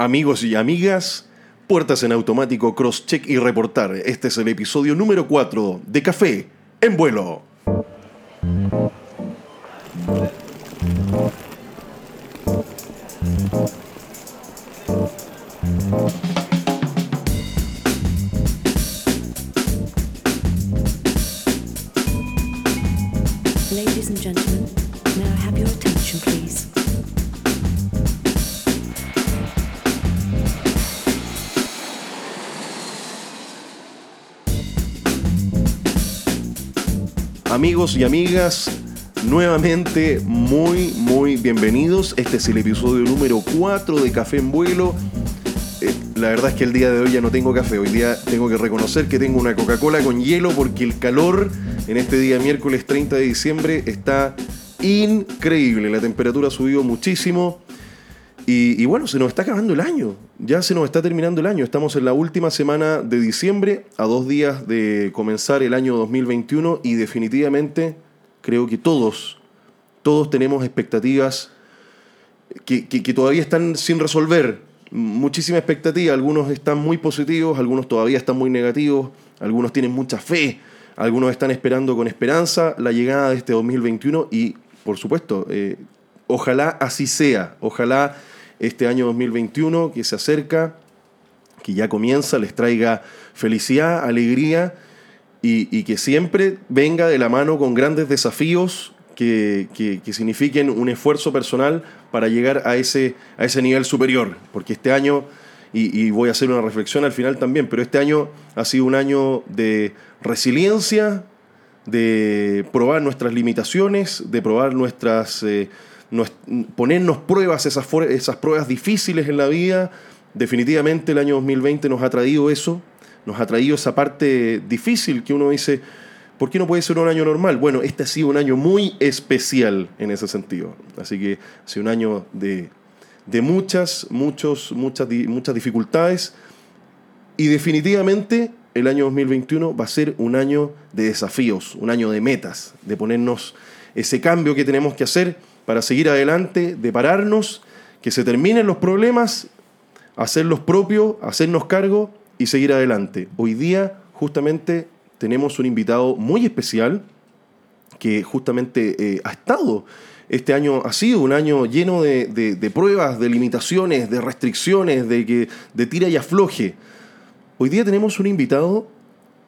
Amigos y amigas, puertas en automático, cross-check y reportar. Este es el episodio número 4 de Café en vuelo. Y amigas, nuevamente muy, muy bienvenidos. Este es el episodio número 4 de Café en Vuelo. Eh, la verdad es que el día de hoy ya no tengo café. Hoy día tengo que reconocer que tengo una Coca-Cola con hielo porque el calor en este día miércoles 30 de diciembre está increíble. La temperatura ha subido muchísimo. Y, bueno, se nos está acabando el año. Ya se nos está terminando el año. Estamos en la última semana de diciembre, a dos días de comenzar el año 2021 y definitivamente creo que todos, todos tenemos expectativas que, que- que todavía están sin resolver. Muchísima expectativa. Algunos están muy positivos, algunos todavía están muy negativos, algunos tienen mucha fe, algunos están esperando con esperanza la llegada de este 2021 y, por supuesto, eh, ojalá así sea. Ojalá este año 2021 que se acerca, que ya comienza, les traiga felicidad, alegría y, que siempre venga de la mano con grandes desafíos que, que- que signifiquen un esfuerzo personal para llegar a ese, a ese nivel superior. Porque este año, y, y voy a hacer una reflexión al final también, pero este año ha sido un año de resiliencia, de probar nuestras limitaciones, de probar nuestras... eh, ponernos pruebas, esas, esas pruebas difíciles en la vida. Definitivamente el año 2020 nos ha traído eso, nos ha traído esa parte difícil que uno dice, ¿por qué no puede ser un año normal? Bueno, este ha sido un año muy especial en ese sentido. Así que ha sido un año de, de muchas, muchos, muchas, muchas dificultades. Y definitivamente el año 2021 va a ser un año de desafíos, un año de metas, de ponernos ese cambio que tenemos que hacer para seguir adelante, de pararnos, que se terminen los problemas, hacer los propios, hacernos cargo y seguir adelante. Hoy día justamente tenemos un invitado muy especial que justamente eh, ha estado. Este año ha sido un año lleno de, de- de pruebas, de limitaciones, de restricciones, de, que, de tira y afloje. Hoy día tenemos un invitado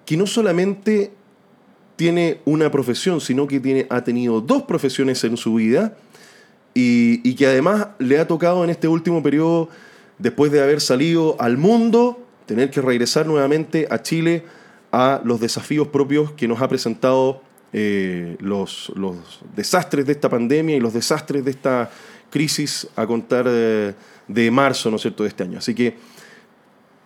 que no solamente tiene una profesión, sino que tiene, ha tenido dos profesiones en su vida y, y que además le ha tocado en este último periodo, después de haber salido al mundo, tener que regresar nuevamente a Chile a los desafíos propios que nos ha presentado eh, los, los desastres de esta pandemia y los desastres de esta crisis a contar eh, de marzo, ¿no es cierto?, de este año. Así que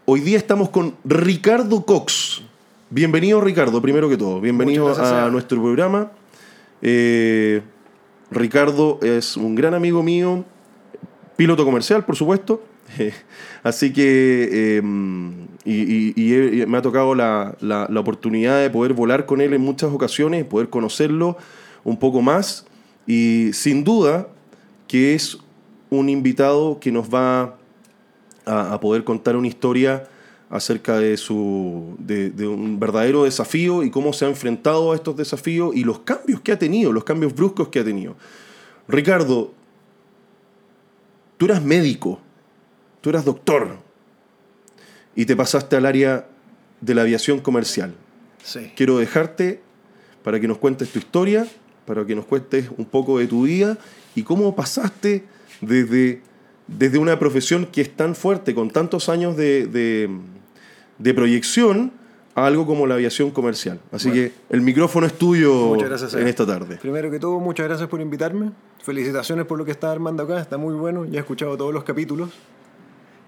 hoy día estamos con Ricardo Cox. Bienvenido, Ricardo, primero que todo. Bienvenido gracias, a nuestro programa. Eh, Ricardo es un gran amigo mío, piloto comercial, por supuesto. Así que, he- y me ha tocado la, la- la oportunidad de poder volar con él en muchas ocasiones, poder conocerlo un poco más. Y sin duda que es un invitado que nos va a, a poder contar una historia acerca de, su, de, de un verdadero desafío y cómo se ha enfrentado a estos desafíos y los cambios que ha tenido, los cambios bruscos que ha tenido. Ricardo, tú eras médico, tú eras doctor y te pasaste al área de la aviación comercial. Sí. Quiero dejarte para que nos cuentes tu historia, para que nos cuentes un poco de tu vida y cómo pasaste desde, desde una profesión que es tan fuerte, con tantos años de, de- de proyección, a algo como la aviación comercial. Así Bueno. que el micrófono es tuyo gracias, en esta tarde. Primero que todo, muchas gracias por invitarme. Felicitaciones por lo que está armando acá. Está muy bueno. Ya he escuchado todos los capítulos.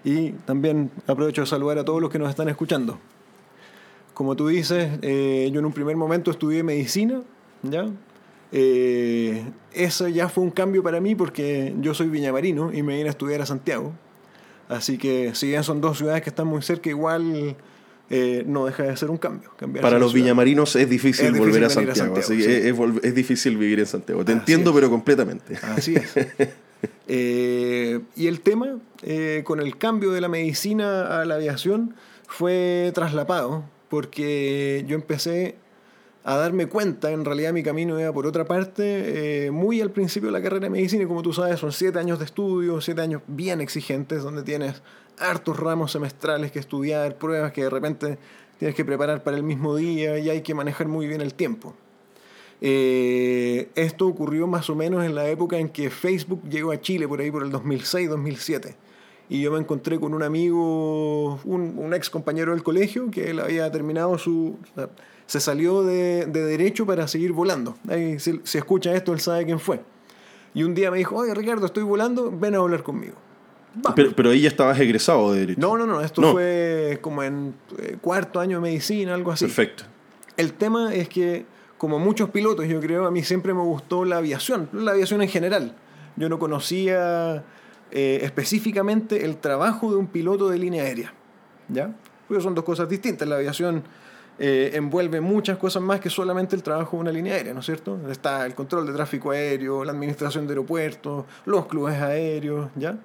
Y también aprovecho de saludar a todos los que nos están escuchando. Como tú dices, eh, yo en un primer momento estudié medicina, ¿ya? Eh, eso ya fue un cambio para mí porque yo soy viñamarino y me vine a estudiar a Santiago. Así que si bien son dos ciudades que están muy cerca, igual eh, no deja de ser un cambio. Para los ciudad. viñamarinos es difícil, Es difícil volver a Santiago, así sí. es, es vol- es difícil vivir en Santiago. Te Así entiendo, pero completamente. Así es. Eh, y el tema, eh, con el cambio de la medicina a la aviación, fue traslapado, porque yo empecé a darme cuenta, en realidad mi camino iba por otra parte, eh, muy al principio de la carrera de medicina, y como tú sabes, son siete años de estudio, siete años bien exigentes, donde tienes hartos ramos semestrales que estudiar, pruebas que de repente tienes que preparar para el mismo día y hay que manejar muy bien el tiempo. Eh, esto ocurrió más o menos en la época en que Facebook llegó a Chile, por ahí por el 2006-2007. Y yo me encontré con un amigo, un, un, ex compañero del colegio, que él había terminado su... se salió de, de, Derecho para seguir volando. Ahí, si, si, escucha esto, él sabe quién fue. Y un día me dijo, oye Ricardo, estoy volando, ven a volar conmigo. Pero, pero, ahí ya estabas egresado de Derecho. No, no, no, esto no. fue como en eh, cuarto año de medicina, algo así. Perfecto. El tema es que como muchos pilotos, yo creo, a mí siempre me gustó la aviación, la aviación en general. Yo no conocía eh, específicamente el trabajo de un piloto de línea aérea, ¿ya? Porque son dos cosas distintas. La aviación eh, envuelve muchas cosas más que solamente el trabajo de una línea aérea, ¿no es cierto? Está el control de tráfico aéreo, la administración de aeropuertos, los clubes aéreos, ¿ya?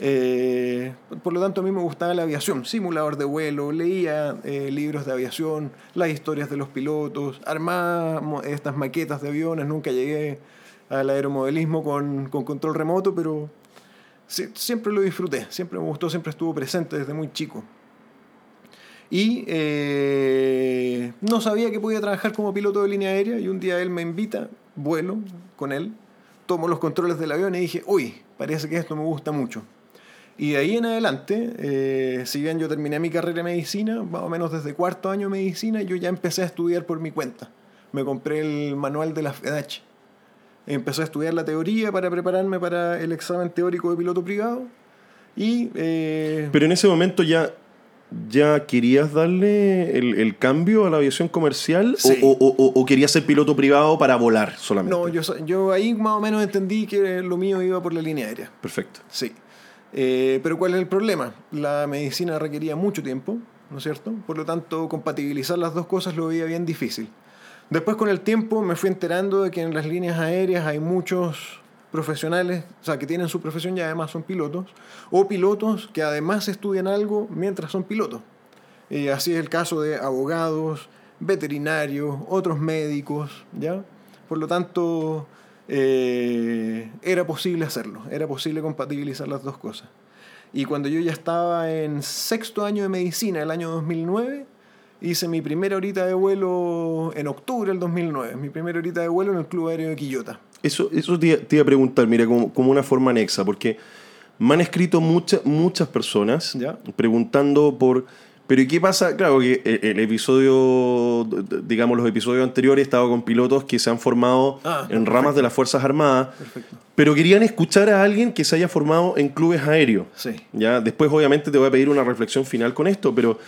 Eh, por lo tanto, a mí me gustaba la aviación, simulador de vuelo, leía eh, libros de aviación, las historias de los pilotos, armaba estas maquetas de aviones, nunca llegué al aeromodelismo con, con control remoto, pero siempre lo disfruté, siempre me gustó, siempre estuvo presente desde muy chico. Y eh, no sabía que podía trabajar como piloto de línea aérea y un día él me invita, vuelo con él, tomo los controles del avión y dije, uy, parece que esto me gusta mucho. Y de ahí en adelante, eh, si bien yo terminé mi carrera de medicina, más o menos desde cuarto año de medicina, yo ya empecé a estudiar por mi cuenta. Me compré el manual de la FEDACH. Empecé a estudiar la teoría para prepararme para el examen teórico de piloto privado. Y, eh... Pero en ese momento ya, ya querías darle el, el cambio a la aviación comercial Sí. o, o- o- o querías ser piloto privado para volar solamente. No, yo, yo ahí más o menos entendí que lo mío iba por la línea aérea. Perfecto. Sí. Eh, pero ¿cuál es el problema? La medicina requería mucho tiempo, ¿no es cierto? Por lo tanto, compatibilizar las dos cosas lo veía bien difícil. Después con el tiempo me fui enterando de que en las líneas aéreas hay muchos profesionales, o sea, que tienen su profesión y además son pilotos, o pilotos que además estudian algo mientras son pilotos. Y así es el caso de abogados, veterinarios, otros médicos, ¿ya? Por lo tanto, eh, era posible hacerlo, era posible compatibilizar las dos cosas. Y cuando yo ya estaba en sexto año de medicina, el año 2009, hice mi primera horita de vuelo en octubre del 2009, mi primera horita de vuelo en el Club Aéreo de Quillota. Eso, eso te, te iba a preguntar, mira, como, como una forma anexa, porque me han escrito muchas muchas personas Ya. preguntando por... Pero ¿y qué pasa? Claro que el, el episodio, digamos los episodios anteriores, he estado con pilotos que se han formado Ah, en ramas de las Fuerzas Armadas, Perfecto. pero querían escuchar a alguien que se haya formado en clubes aéreos. Sí. ¿ya? Después obviamente te voy a pedir una reflexión final con esto, pero,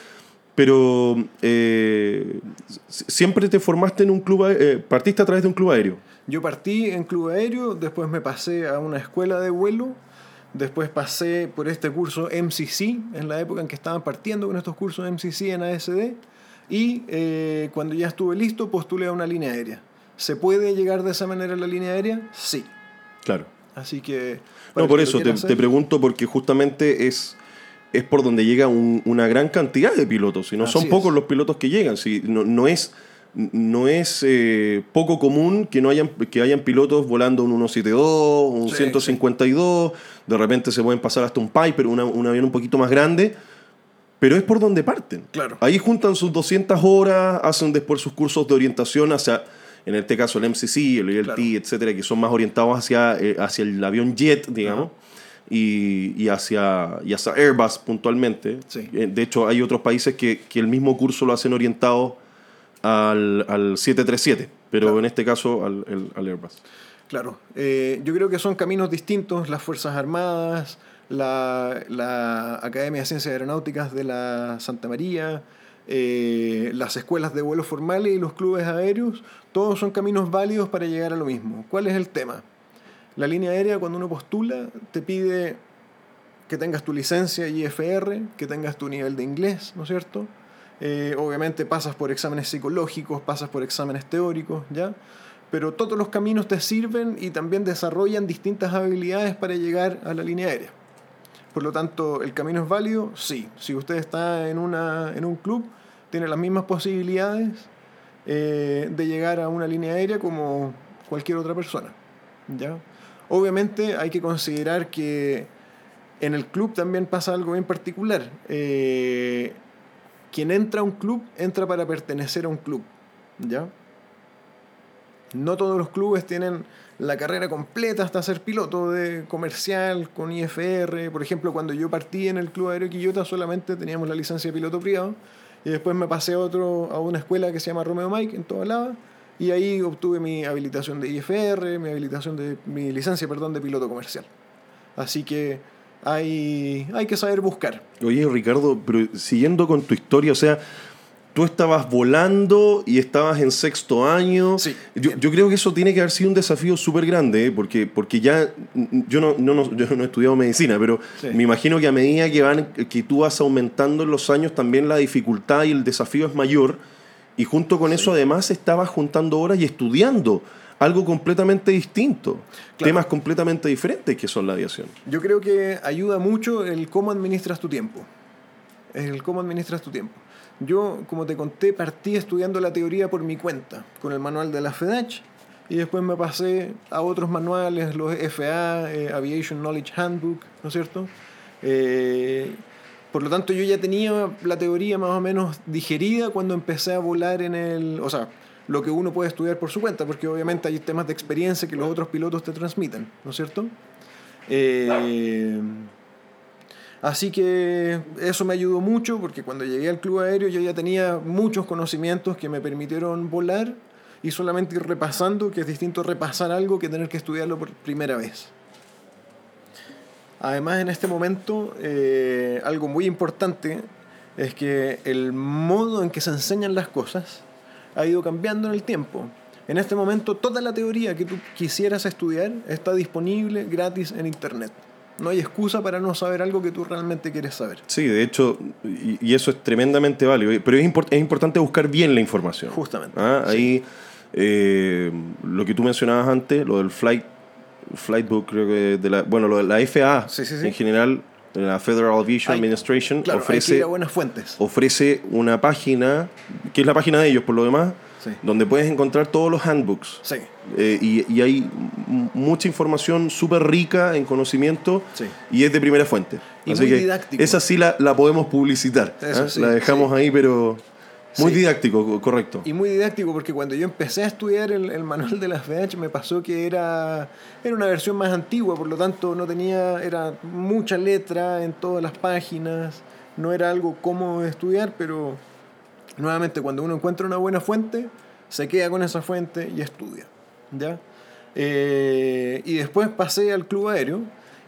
pero eh, siempre te formaste en un club, eh, partiste a través de un club aéreo. Yo partí en Club Aéreo, después me pasé a una escuela de vuelo, después pasé por este curso MCC, en la época en que estaban partiendo con estos cursos MCC en ASD, y eh, cuando ya estuve listo postulé a una línea aérea. ¿Se puede llegar de esa manera a la línea aérea? Sí. Claro. Así que... No, por que eso te, te pregunto, porque justamente es, es por donde llega un- una gran cantidad de pilotos. Y no son pocos los pilotos que llegan. Si, no, no es, no es eh, poco común que, no hayan, que hayan pilotos volando un 172, un Sí, 152. De repente se pueden pasar hasta un Piper, una- un avión un poquito más grande. Pero es por donde parten. Claro. Ahí juntan sus 200 horas, hacen después sus cursos de orientación hacia, en este caso, el MCC, el ELT, Claro. etcétera, que son más orientados hacia, eh, hacia el avión jet, digamos, y, y hacia, y hacia Airbus puntualmente. Sí. Eh, De hecho, hay otros países que, que el mismo curso lo hacen orientado al, al 737, pero Claro. en este caso al, el- al Airbus. Claro, eh, yo creo que son caminos distintos, las Fuerzas Armadas, la, la Academia de Ciencias Aeronáuticas de la Santa María, eh, las escuelas de vuelo formales y los clubes aéreos, todos son caminos válidos para llegar a lo mismo. ¿Cuál es el tema? La línea aérea cuando uno postula te pide que tengas tu licencia IFR, que tengas tu nivel de inglés, ¿no es cierto? Eh, obviamente pasas por exámenes psicológicos, pasas por exámenes teóricos, ¿ya? pero todos los caminos te sirven y también desarrollan distintas habilidades para llegar a la línea aérea. Por lo tanto, ¿el camino es válido? Sí. Si usted está en, una, en un club, tiene las mismas posibilidades eh, de llegar a una línea aérea como cualquier otra persona. ¿ya? Obviamente hay que considerar que en el club también pasa algo bien particular. Eh, quien entra a un club, entra para pertenecer a un club. ¿ya? No todos los clubes tienen la carrera completa hasta ser piloto de comercial con IFR. Por ejemplo, cuando yo partí en el Club Aéreo Quillota solamente teníamos la licencia de piloto privado y después me pasé a, otro, a una escuela que se llama Romeo Mike en toda Lava y ahí obtuve mi habilitación de IFR, mi habilitación de mi licencia, perdón, de piloto comercial. Así que hay, hay que saber buscar. Oye, Ricardo, pero siguiendo con tu historia, o sea, tú estabas volando y estabas en sexto año. Sí. Yo, yo creo que eso tiene que haber sido un desafío súper grande, ¿eh? porque, porque ya yo no, no, no- yo no he estudiado medicina, pero Sí. me imagino que a medida que, van, que tú vas aumentando en los años, también la dificultad y el desafío es mayor. Y junto con eso, además, estabas juntando horas y estudiando algo completamente distinto, Claro. temas completamente diferentes que son la aviación. Yo creo que ayuda mucho el cómo administras tu tiempo. El cómo administras tu tiempo. Yo, como te conté, partí estudiando la teoría por mi cuenta, con el manual de la FEDACH, y después me pasé a otros manuales, los FA, eh, Aviation Knowledge Handbook, ¿no es cierto? Eh, por lo tanto, yo ya tenía la teoría más o menos digerida cuando empecé a volar en el... O sea, lo que uno puede estudiar por su cuenta, porque obviamente hay temas de experiencia que los otros pilotos te transmiten, ¿no es cierto? Eh, así que eso me ayudó mucho porque cuando llegué al club aéreo yo ya tenía muchos conocimientos que me permitieron volar y solamente ir repasando, que es distinto repasar algo que tener que estudiarlo por primera vez. Además, en este momento, eh, algo muy importante es que el modo en que se enseñan las cosas ha ido cambiando en el tiempo. En este momento, toda la teoría que tú quisieras estudiar está disponible gratis en Internet. No hay excusa para no saber algo que tú realmente quieres saber. Sí, de hecho, y, y eso es tremendamente válido, pero es, import- es importante buscar bien la información. Justamente, Ah, sí. Ahí, eh, lo que tú mencionabas antes, lo del flight, flight book, creo que de la, bueno, lo de la FAA, Sí, sí, sí. en general, la Federal Aviation Administration, Claro, ofrece, a buenas fuentes. ofrece una página, que es la página de ellos por lo demás, Sí. donde puedes encontrar todos los handbooks. Sí, Eh, y, y hay mucha información súper rica en conocimiento Sí. y es de primera fuente. Y Así muy que esa esa sí la, la podemos publicitar. Eso ¿ah? la dejamos ahí, pero muy Sí. didáctico, co- correcto. Y muy didáctico porque cuando yo empecé a estudiar el, el manual de las FEH me pasó que era, era una versión más antigua, por lo tanto no tenía, era mucha letra en todas las páginas, no era algo cómodo de estudiar, pero nuevamente cuando uno encuentra una buena fuente, se queda con esa fuente y estudia. ¿ya? Eh, y después pasé al club aéreo.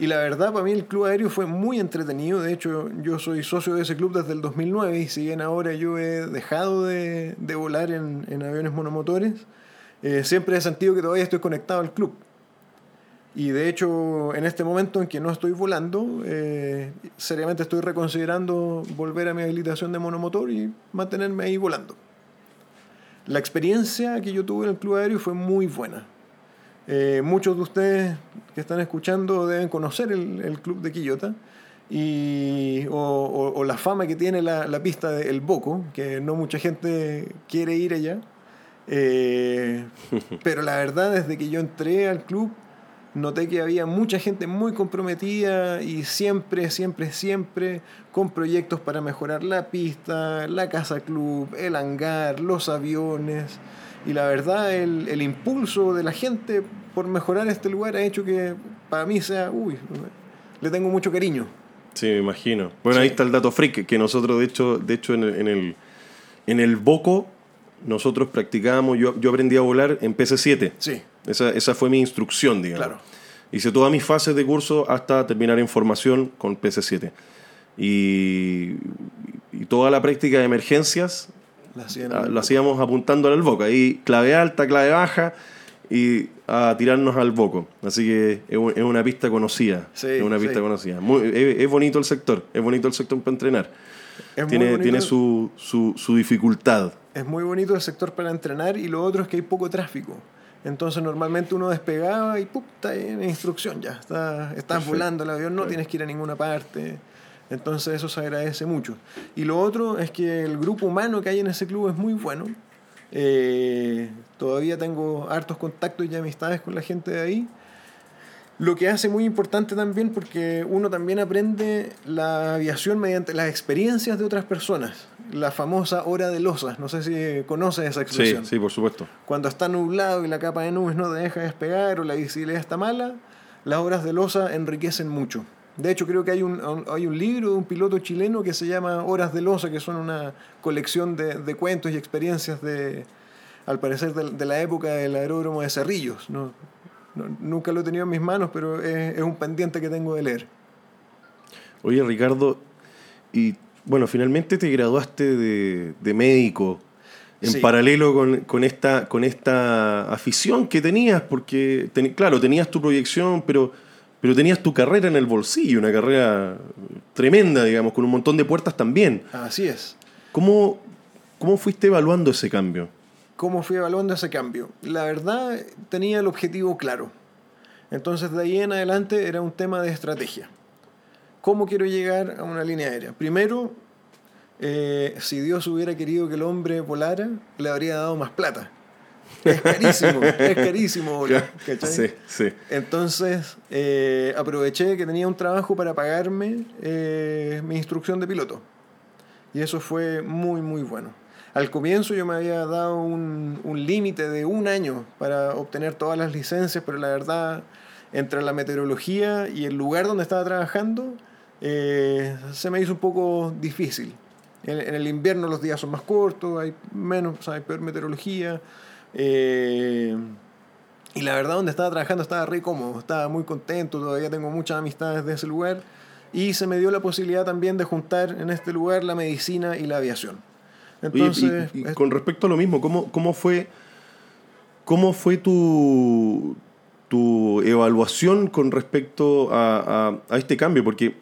Y la verdad, para mí el club aéreo fue muy entretenido. De hecho, yo soy socio de ese club desde el 2009 y si bien ahora yo he dejado de, de volar en, en aviones monomotores, eh, siempre he sentido que todavía estoy conectado al club. Y de hecho, en este momento en que no estoy volando, eh, seriamente estoy reconsiderando volver a mi habilitación de monomotor y mantenerme ahí volando. La experiencia que yo tuve en el club aéreo fue muy buena. Eh, muchos de ustedes que están escuchando deben conocer el, el club de Quillota y, o, o- o la fama que tiene la, la pista del Boco, que no mucha gente quiere ir allá. Eh, pero la verdad, desde que yo entré al club, noté que había mucha gente muy comprometida y siempre, siempre, siempre con proyectos para mejorar la pista, la casa club, el hangar, los aviones. Y la verdad, el, el impulso de la gente por mejorar este lugar ha hecho que para mí sea, uy, le tengo mucho cariño. Sí, me imagino. Bueno, Sí. ahí está el dato freak, que nosotros, de hecho, de hecho en, el, en, el, en el Boco, nosotros practicábamos, yo, yo aprendí a volar en PC-7. Sí, Esa, esa fue mi instrucción, digamos. Claro. Hice todas mis fases de curso hasta terminar en formación con PC-7. Y, y toda la práctica de emergencias hacían ah, lo hacíamos apuntando al boco. Ahí clave alta, clave baja y a tirarnos al boco. Así que es, un- es una pista conocida. Sí, es una sí. pista conocida. Muy- es, es bonito el sector. Es bonito el sector para entrenar. Es tiene tiene su, su, su dificultad. Es muy bonito el sector para entrenar y lo otro es que hay poco tráfico. Entonces normalmente uno despegaba y ¡pum! está en instrucción ya. Está, estás Perfecto. volando el avión, no tienes que ir a ninguna parte. Entonces eso se agradece mucho. Y lo otro es que el grupo humano que hay en ese club es muy bueno. Eh, todavía tengo hartos contactos y amistades con la gente de ahí. Lo que hace muy importante también porque uno también aprende la aviación mediante las experiencias de otras personas. La famosa hora de losas. No sé si conoces esa Sí, expresión. sí, por supuesto. Cuando está nublado y la capa de nubes no te deja despegar o la visibilidad está mala, las horas de losa enriquecen mucho. De hecho, creo que hay un, hay un libro de un piloto chileno que se llama Horas de Losa, que son una colección de, de cuentos y experiencias de, al parecer, de, de la época del aeródromo de Cerrillos. No, no- nunca lo he tenido en mis manos, pero es, es un pendiente que tengo de leer. Oye, Ricardo, y bueno, finalmente te graduaste de, de médico en Sí. paralelo con, con esta, con esta afición que tenías, porque, ten- claro, tenías tu proyección, pero, pero tenías tu carrera en el bolsillo, una carrera tremenda, digamos, con un montón de puertas también. Así es. ¿Cómo, cómo fuiste evaluando ese cambio? ¿Cómo fui evaluando ese cambio? La verdad, tenía el objetivo claro. Entonces, de ahí en adelante era un tema de estrategia. ¿Cómo quiero llegar a una línea aérea? Primero, eh, si Dios hubiera querido que el hombre volara, le habría dado más plata. Es carísimo, es carísimo. ¿cachai? Sí, sí. Entonces eh, aproveché que tenía un trabajo para pagarme eh, mi instrucción de piloto. Y eso fue muy, muy bueno. Al comienzo yo me había dado un, un límite de un año para obtener todas las licencias, pero la verdad, entre la meteorología y el lugar donde estaba trabajando, eh, se me hizo un poco difícil. En, en el invierno los días son más cortos, hay menos, o sea, hay peor meteorología. Eh, y la verdad, donde estaba trabajando estaba re cómodo, estaba muy contento, todavía tengo muchas amistades de ese lugar. Y se me dio la posibilidad también de juntar en este lugar la medicina y la aviación. Oye, y- Entonces, y, con respecto a lo mismo, ¿cómo, cómo fue, cómo fue tu, tu evaluación con respecto a, a- a este cambio? Porque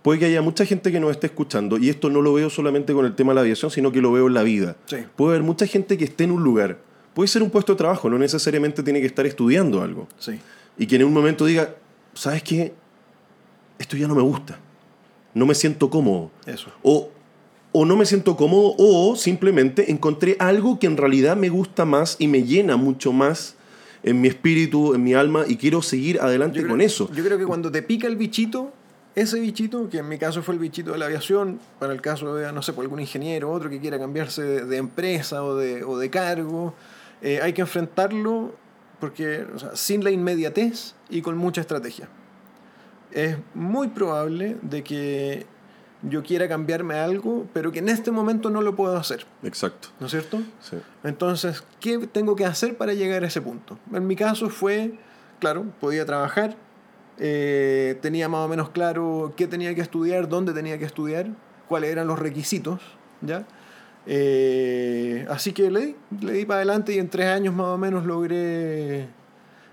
puede que haya mucha gente que nos esté escuchando, y esto no lo veo solamente con el tema de la aviación, sino que lo veo en la vida. Sí. Puede haber mucha gente que esté en un lugar, puede ser un puesto de trabajo, no necesariamente tiene que estar estudiando algo, sí, y que en un momento diga, ¿sabes qué? Esto ya no me gusta, no me siento cómodo. eso. O, o no me siento cómodo o simplemente encontré algo que en realidad me gusta más y me llena mucho más en mi espíritu, en mi alma y quiero seguir adelante con eso. Yo creo que cuando te pica el bichito, ese bichito, que en mi caso fue el bichito de la aviación, para el caso de, no sé, por algún ingeniero, otro que quiera cambiarse de, de empresa o de, o de cargo, eh, hay que enfrentarlo porque, o sea, sin la inmediatez y con mucha estrategia. Es muy probable de que yo quiera cambiarme algo, pero que en este momento no lo puedo hacer, Exacto. ¿no es cierto? Sí. Entonces, ¿qué tengo que hacer para llegar a ese punto? En mi caso fue, claro, podía trabajar, eh, tenía más o menos claro qué tenía que estudiar, dónde tenía que estudiar, cuáles eran los requisitos, ¿ya? Eh, así que le di, le di para adelante y en tres años más o menos logré,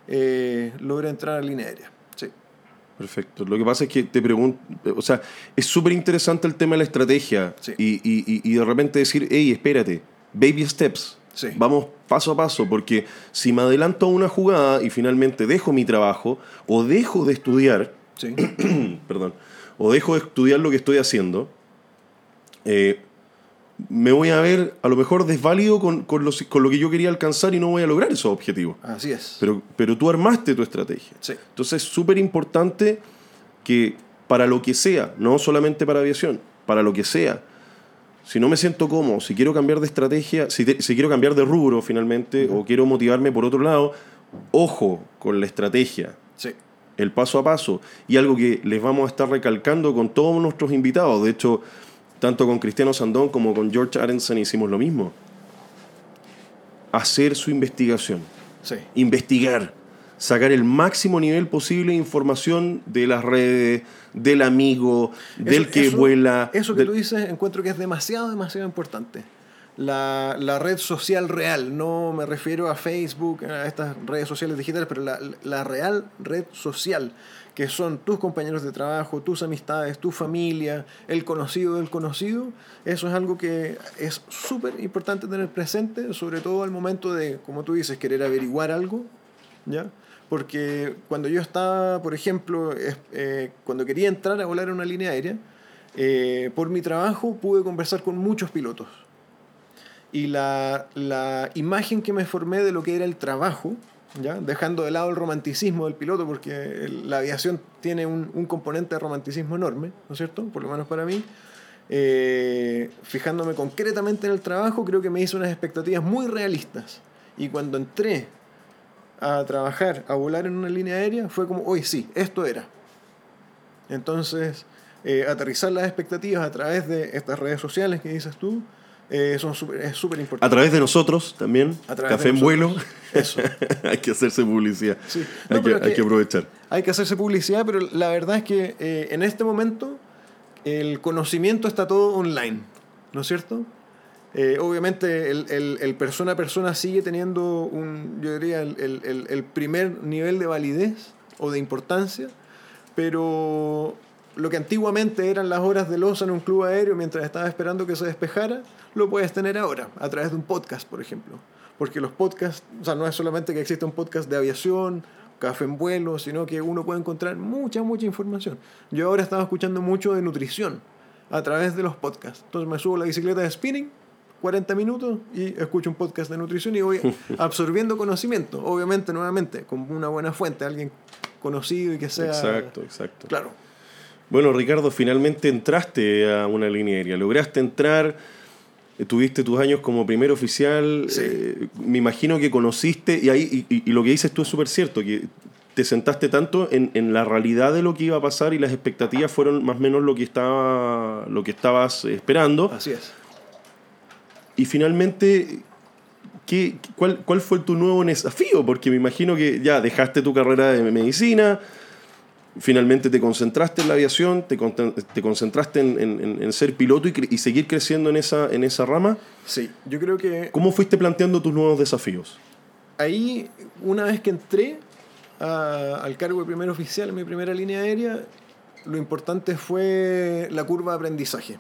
eh, logré entrar a línea aérea. Sí, Perfecto. Lo que pasa es que te pregunto, o sea, es súper interesante el tema de la estrategia Sí. y, y- y- de repente decir, hey, espérate, baby steps. Sí. Vamos paso a paso, porque si me adelanto a una jugada y finalmente dejo mi trabajo o dejo de estudiar, sí, perdón, o dejo de estudiar lo que estoy haciendo, eh, me voy a ver a lo mejor desválido con, con, los- con lo que yo quería alcanzar y no voy a lograr esos objetivos. así es. Pero, pero tú armaste tu estrategia. Sí. Entonces es súper importante que para lo que sea, no solamente para aviación, para lo que sea, si no me siento cómodo, si quiero cambiar de estrategia, si, te- si quiero cambiar de rubro finalmente, o quiero motivarme por otro lado, ojo con la estrategia, Sí, el paso a paso, y algo que les vamos a estar recalcando con todos nuestros invitados. De hecho, tanto con Cristiano Sandón como con George Aronson hicimos lo mismo. Hacer su investigación sí. investigar, sacar el máximo nivel posible de información de las redes, del amigo, del que eso- vuela. Eso que del- tú dices encuentro que es demasiado, demasiado importante. La, la red social real, no me refiero a Facebook, a estas redes sociales digitales, pero la, la real red social, que son tus compañeros de trabajo, tus amistades, tu familia, el conocido del conocido, eso es algo que es súper importante tener presente, sobre todo al momento de, como tú dices, querer averiguar algo, ¿ya? Porque cuando yo estaba, por ejemplo, eh, cuando quería entrar a volar en una línea aérea, eh, por mi trabajo pude conversar con muchos pilotos. Y la, la imagen que me formé de lo que era el trabajo, ¿ya? dejando de lado el romanticismo del piloto, porque la aviación tiene un, un componente de romanticismo enorme, ¿no es cierto? Por lo menos para mí. Eh, fijándome concretamente en el trabajo, creo que me hizo unas expectativas muy realistas. Y cuando entré a trabajar, a volar en una línea aérea, fue como, hoy sí, esto era. Entonces, eh, aterrizar las expectativas a través de estas redes sociales que dices tú, eh, súper- es súper A importante. través de nosotros también, A través Café de en Vuelo. Eso. hay que hacerse publicidad. Sí. No, hay, que, hay que- aprovechar. Hay que hacerse publicidad, pero la verdad es que eh, en este momento el conocimiento está todo online, ¿no es cierto? Eh, obviamente el, el- el persona a persona sigue teniendo un, yo diría, el- el primer nivel de validez o de importancia, pero lo que antiguamente eran las horas de losa en un club aéreo mientras estaba esperando que se despejara, lo puedes tener ahora, a través de un podcast, por ejemplo. Porque los podcasts, o sea, no es solamente que exista un podcast de aviación, café en vuelo, sino que uno puede encontrar mucha, mucha información. Yo ahora estaba escuchando mucho de nutrición a través de los podcasts. Entonces me subo a la bicicleta de spinning, 40 minutos, y escucho un podcast de nutrición y voy absorbiendo conocimiento. Obviamente, nuevamente, con una buena fuente, alguien conocido y que sea... Exacto, exacto. Claro. Bueno, Ricardo, finalmente entraste a una línea aérea. Lograste entrar, eh, tuviste tus años como primer oficial. Sí. eh, me imagino que conociste, y, ahí, y, y lo que dices tú es súper cierto, que te sentaste tanto en, en la realidad de lo que iba a pasar y las expectativas fueron más o menos lo que, estaba, lo que estabas esperando. Así es. Y finalmente, ¿qué, cuál, ¿cuál fue tu nuevo desafío? Porque me imagino que ya dejaste tu carrera de medicina, finalmente te concentraste en la aviación, te, con- te concentraste en, en- en ser piloto y, seguir creciendo en esa, en esa rama. Sí, yo creo que ¿Cómo fuiste planteando tus nuevos desafíos? ahí, una vez que entré a- al cargo de primer oficial en mi primera línea aérea, lo importante fue la curva de aprendizaje.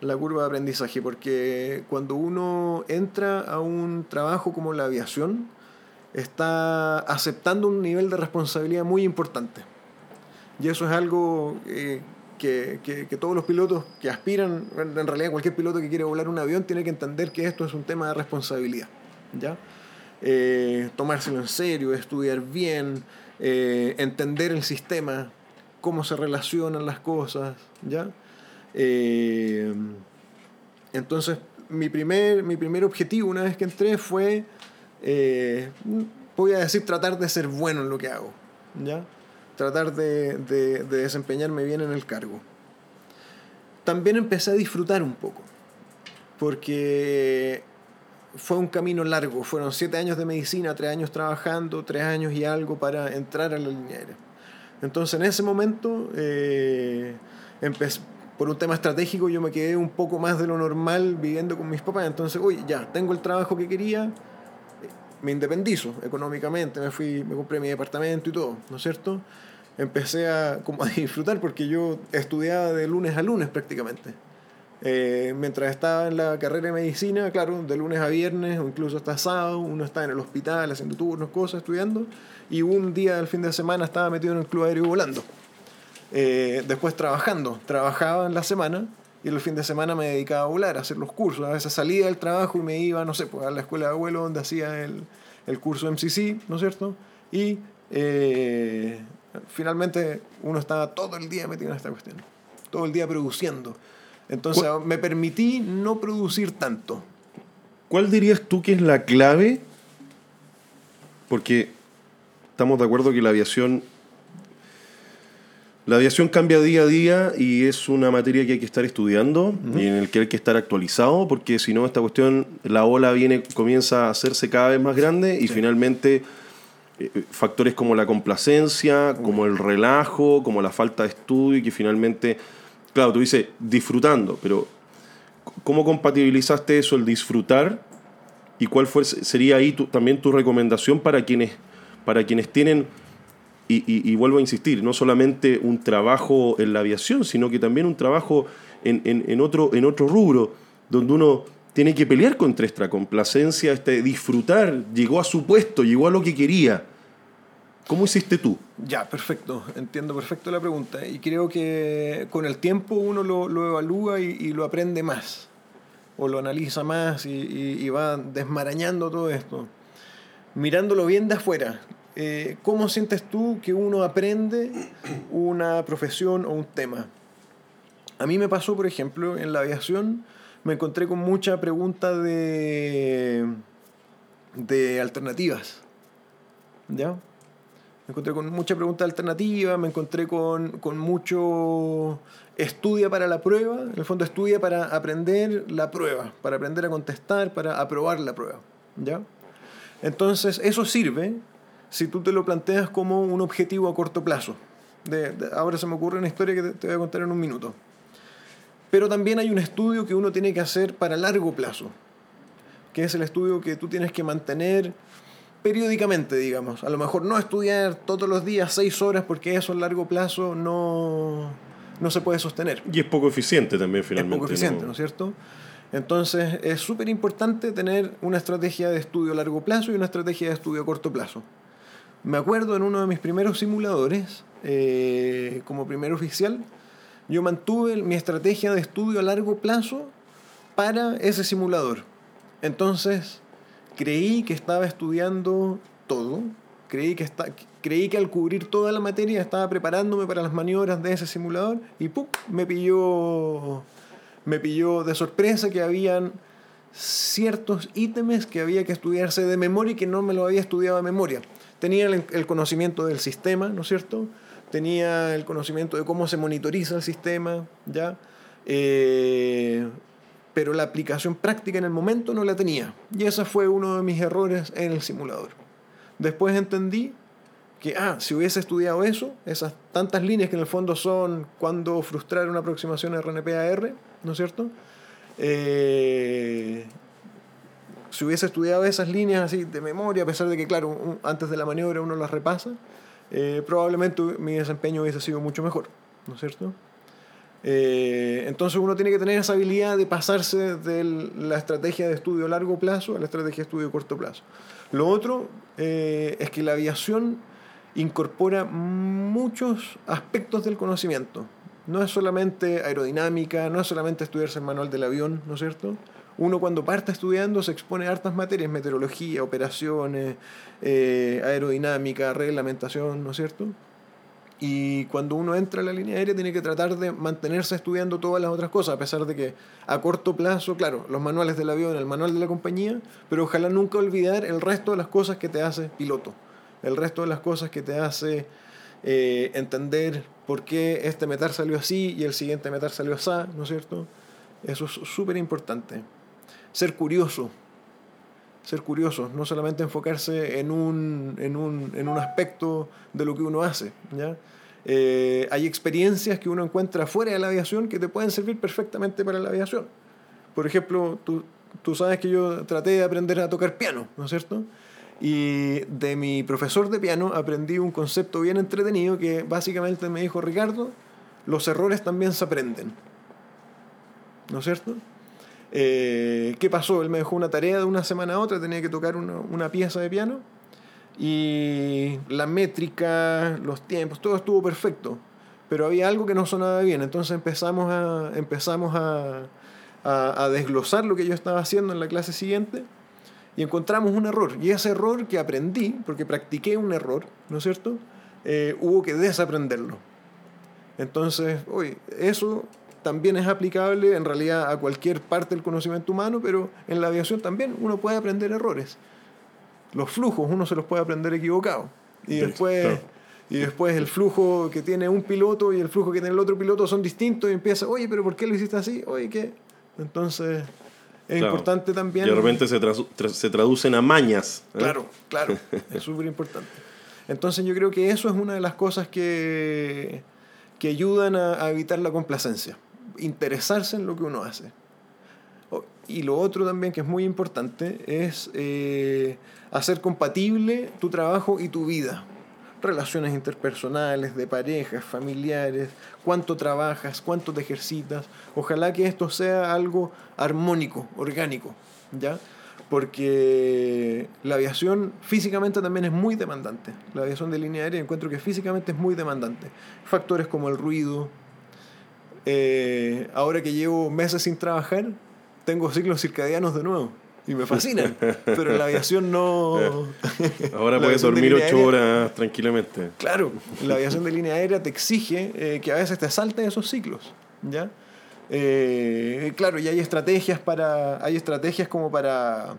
La curva de aprendizaje, porque cuando uno entra a un trabajo como la aviación, está aceptando un nivel de responsabilidad muy importante. Y eso es algo eh, que, que- que todos los pilotos que aspiran, en realidad cualquier piloto que quiere volar un avión, tiene que entender que esto es un tema de responsabilidad. ¿ya? Eh, tomárselo en serio, estudiar bien, eh, entender el sistema, cómo se relacionan las cosas. ¿ya? Entonces, mi primer, mi primer objetivo una vez que entré fue, eh, voy a decir, tratar de ser bueno en lo que hago. ¿ya? Tratar de, de- de desempeñarme bien en el cargo. También empecé a disfrutar un poco, porque fue un camino largo. Fueron siete años de medicina, tres años trabajando, tres años y algo para entrar a la línea aérea. Entonces, en ese momento, eh, empecé, por un tema estratégico, yo me quedé un poco más de lo normal viviendo con mis papás. Entonces, oye, ya, tengo el trabajo que quería, me independizo económicamente, me fui, me compré mi departamento y todo, ¿no es cierto? Empecé a, como a disfrutar porque yo estudiaba de lunes a lunes prácticamente. Eh, mientras estaba en la carrera de medicina, claro, de lunes a viernes o incluso hasta sábado, uno está en el hospital haciendo turnos, cosas, estudiando, y un día del fin de semana estaba metido en el club aéreo volando. Eh, después trabajando, trabajaba en la semana y el fin de semana me dedicaba a volar, a hacer los cursos. A veces salía del trabajo y me iba, no sé, pues a la escuela de abuelo donde hacía el, el curso MCC, ¿no es cierto? Y eh, finalmente uno estaba todo el día metido en esta cuestión, todo el día produciendo. Entonces me permití no producir tanto. ¿Cuál dirías tú que es la clave? Porque estamos de acuerdo que la aviación. La aviación cambia día a día y es una materia que hay que estar estudiando y en el que hay que estar actualizado, porque si no, esta cuestión, la ola viene, comienza a hacerse cada vez más grande y finalmente eh, factores como la complacencia, como el relajo, como la falta de estudio y que finalmente, claro, tú dices disfrutando, pero ¿cómo compatibilizaste eso, el disfrutar? ¿Y cuál fue, sería ahí tu- también tu recomendación para quienes, para quienes tienen Y, y- y vuelvo a insistir, no solamente un trabajo en la aviación, sino que también un trabajo en, en- en otro, en otro rubro, donde uno tiene que pelear contra esta complacencia, este disfrutar, llegó a su puesto, llegó a lo que quería. ¿Cómo hiciste tú? Ya, perfecto. Entiendo perfecto la pregunta. Y creo que con el tiempo uno lo, lo evalúa y, y lo aprende más. O lo analiza más y, y- va desmarañando todo esto. Mirándolo bien de afuera. Eh, ¿Cómo sientes tú que uno aprende una profesión o un tema? A mí me pasó, por ejemplo, en la aviación, me encontré con mucha pregunta de, de alternativas. ¿Ya? Me encontré con mucha pregunta alternativa, me encontré con, con mucho estudia para la prueba, en el fondo estudia para aprender la prueba, para aprender a contestar, para aprobar la prueba. ¿ya? Entonces, eso sirve si tú te lo planteas como un objetivo a corto plazo. De- de- ahora se me ocurre una historia que te, te voy a contar en un minuto. Pero también hay un estudio que uno tiene que hacer para largo plazo, que es el estudio que tú tienes que mantener periódicamente, digamos. A lo mejor no estudiar todos los días seis horas porque eso a largo plazo no, no se puede sostener. Y es poco eficiente también Es finalmente. poco eficiente, ¿no, es cierto? Entonces es súper importante tener una estrategia de estudio a largo plazo y una estrategia de estudio a corto plazo. Me acuerdo en uno de mis primeros simuladores, eh, como primer oficial, yo mantuve mi estrategia de estudio a largo plazo para ese simulador. Entonces, creí que estaba estudiando todo, creí que, creí que al cubrir toda la materia estaba preparándome para las maniobras de ese simulador y ¡pum! me pilló, me pilló de sorpresa que habían ciertos ítems que había que estudiarse de memoria y que no me lo había estudiado de memoria. Tenía el, conocimiento del sistema, ¿no es cierto? Tenía el conocimiento de cómo se monitoriza el sistema, ¿ya? Eh, pero la aplicación práctica en el momento no la tenía. Y ese fue uno de mis errores en el simulador. Después entendí que, ah, si hubiese estudiado eso, esas tantas líneas que en el fondo son cuando frustrar una aproximación RNP-AR, ¿no es cierto? Eh, si hubiese estudiado esas líneas así de memoria, a pesar de que, claro, un- antes de la maniobra uno las repasa, eh, probablemente mi desempeño hubiese sido mucho mejor, ¿no es cierto? Eh, entonces uno tiene que tener esa habilidad de pasarse de la estrategia de estudio a largo plazo a la estrategia de estudio a corto plazo. Lo otro eh, es que la aviación incorpora muchos aspectos del conocimiento. No es solamente aerodinámica, no es solamente estudiarse el manual del avión, ¿no es cierto? Uno cuando parte estudiando se expone a hartas materias, meteorología, operaciones, eh, aerodinámica, reglamentación, ¿no es cierto? Y cuando uno entra a la línea aérea tiene que tratar de mantenerse estudiando todas las otras cosas, a pesar de que a corto plazo, claro, los manuales del avión, el manual de la compañía, pero ojalá nunca olvidar el resto de las cosas que te hace piloto, el resto de las cosas que te hace eh, entender por qué este metal salió así y el siguiente metal salió así, ¿no es cierto? Eso es súper importante. Ser curioso, ser curioso, no solamente enfocarse en un, en un, en un aspecto de lo que uno hace. ¿ya? Eh, hay experiencias que uno encuentra fuera de la aviación que te pueden servir perfectamente para la aviación. Por ejemplo, tú, tú sabes que yo traté de aprender a tocar piano, ¿no es cierto? Y de mi profesor de piano aprendí un concepto bien entretenido que básicamente me dijo, Ricardo, los errores también se aprenden. ¿No es cierto? Eh, ¿Qué pasó? Él me dejó una tarea de una semana a otra, tenía que tocar una, pieza de piano y la métrica, los tiempos, todo estuvo perfecto, pero había algo que no sonaba bien, entonces empezamos a, empezamos a, a, a desglosar lo que yo estaba haciendo en la clase siguiente y encontramos un error. Y ese error que aprendí, porque practiqué un error, ¿no es cierto? Eh, hubo que desaprenderlo. Entonces, oye, eso también es aplicable en realidad a cualquier parte del conocimiento humano, pero en la aviación también uno puede aprender errores. Los flujos uno se los puede aprender equivocado. Y después, claro. y después el flujo que tiene un piloto y el flujo que tiene el otro piloto son distintos y empieza, oye, pero ¿por qué lo hiciste así? Oye, ¿qué? Entonces, es Claro. importante también... Y de repente se, tra- se traducen a mañas. ¿eh? Claro, claro, es súper importante. Entonces yo creo que eso es una de las cosas que, que ayudan a, a evitar la complacencia, interesarse en lo que uno hace. Y lo otro también que es muy importante es eh, hacer compatible tu trabajo y tu vida. relaciones interpersonales, de parejas, familiares, cuánto trabajas, cuánto te ejercitas. Ojalá que esto sea algo armónico, orgánico, ¿ya? Porque la aviación físicamente también es muy demandante. La aviación de línea aérea encuentro que físicamente es muy demandante. Factores como el ruido. Eh, ahora que llevo meses sin trabajar, tengo ciclos circadianos de nuevo. Y me fascinan. Pero en la aviación no... Ahora puedes dormir ocho aérea- horas tranquilamente. Claro, la aviación de línea aérea te exige eh, que a veces te salten esos ciclos, ¿ya? Eh, claro, y hay estrategias para, hay estrategias como para,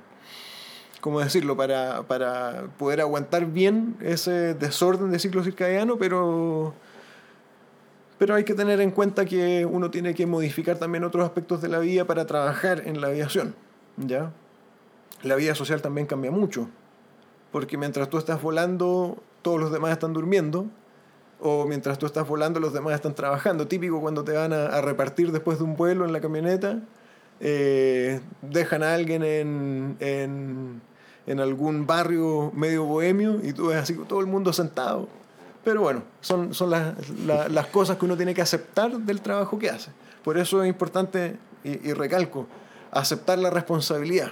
¿cómo decirlo? Para, para poder aguantar bien ese desorden de ciclo circadiano, pero, pero hay que tener en cuenta que uno tiene que modificar también otros aspectos de la vida para trabajar en la aviación, ¿ya? La vida social también cambia mucho porque mientras tú estás volando, todos los demás están durmiendo, o mientras tú estás volando, los demás están trabajando. Típico cuando te van a, a repartir después de un vuelo en la camioneta, eh, dejan a alguien en, en, en algún barrio medio bohemio y tú ves así todo el mundo sentado. Pero bueno, son, son las, la- las cosas que uno tiene que aceptar del trabajo que hace. Por eso es importante, y, y recalco, aceptar la responsabilidad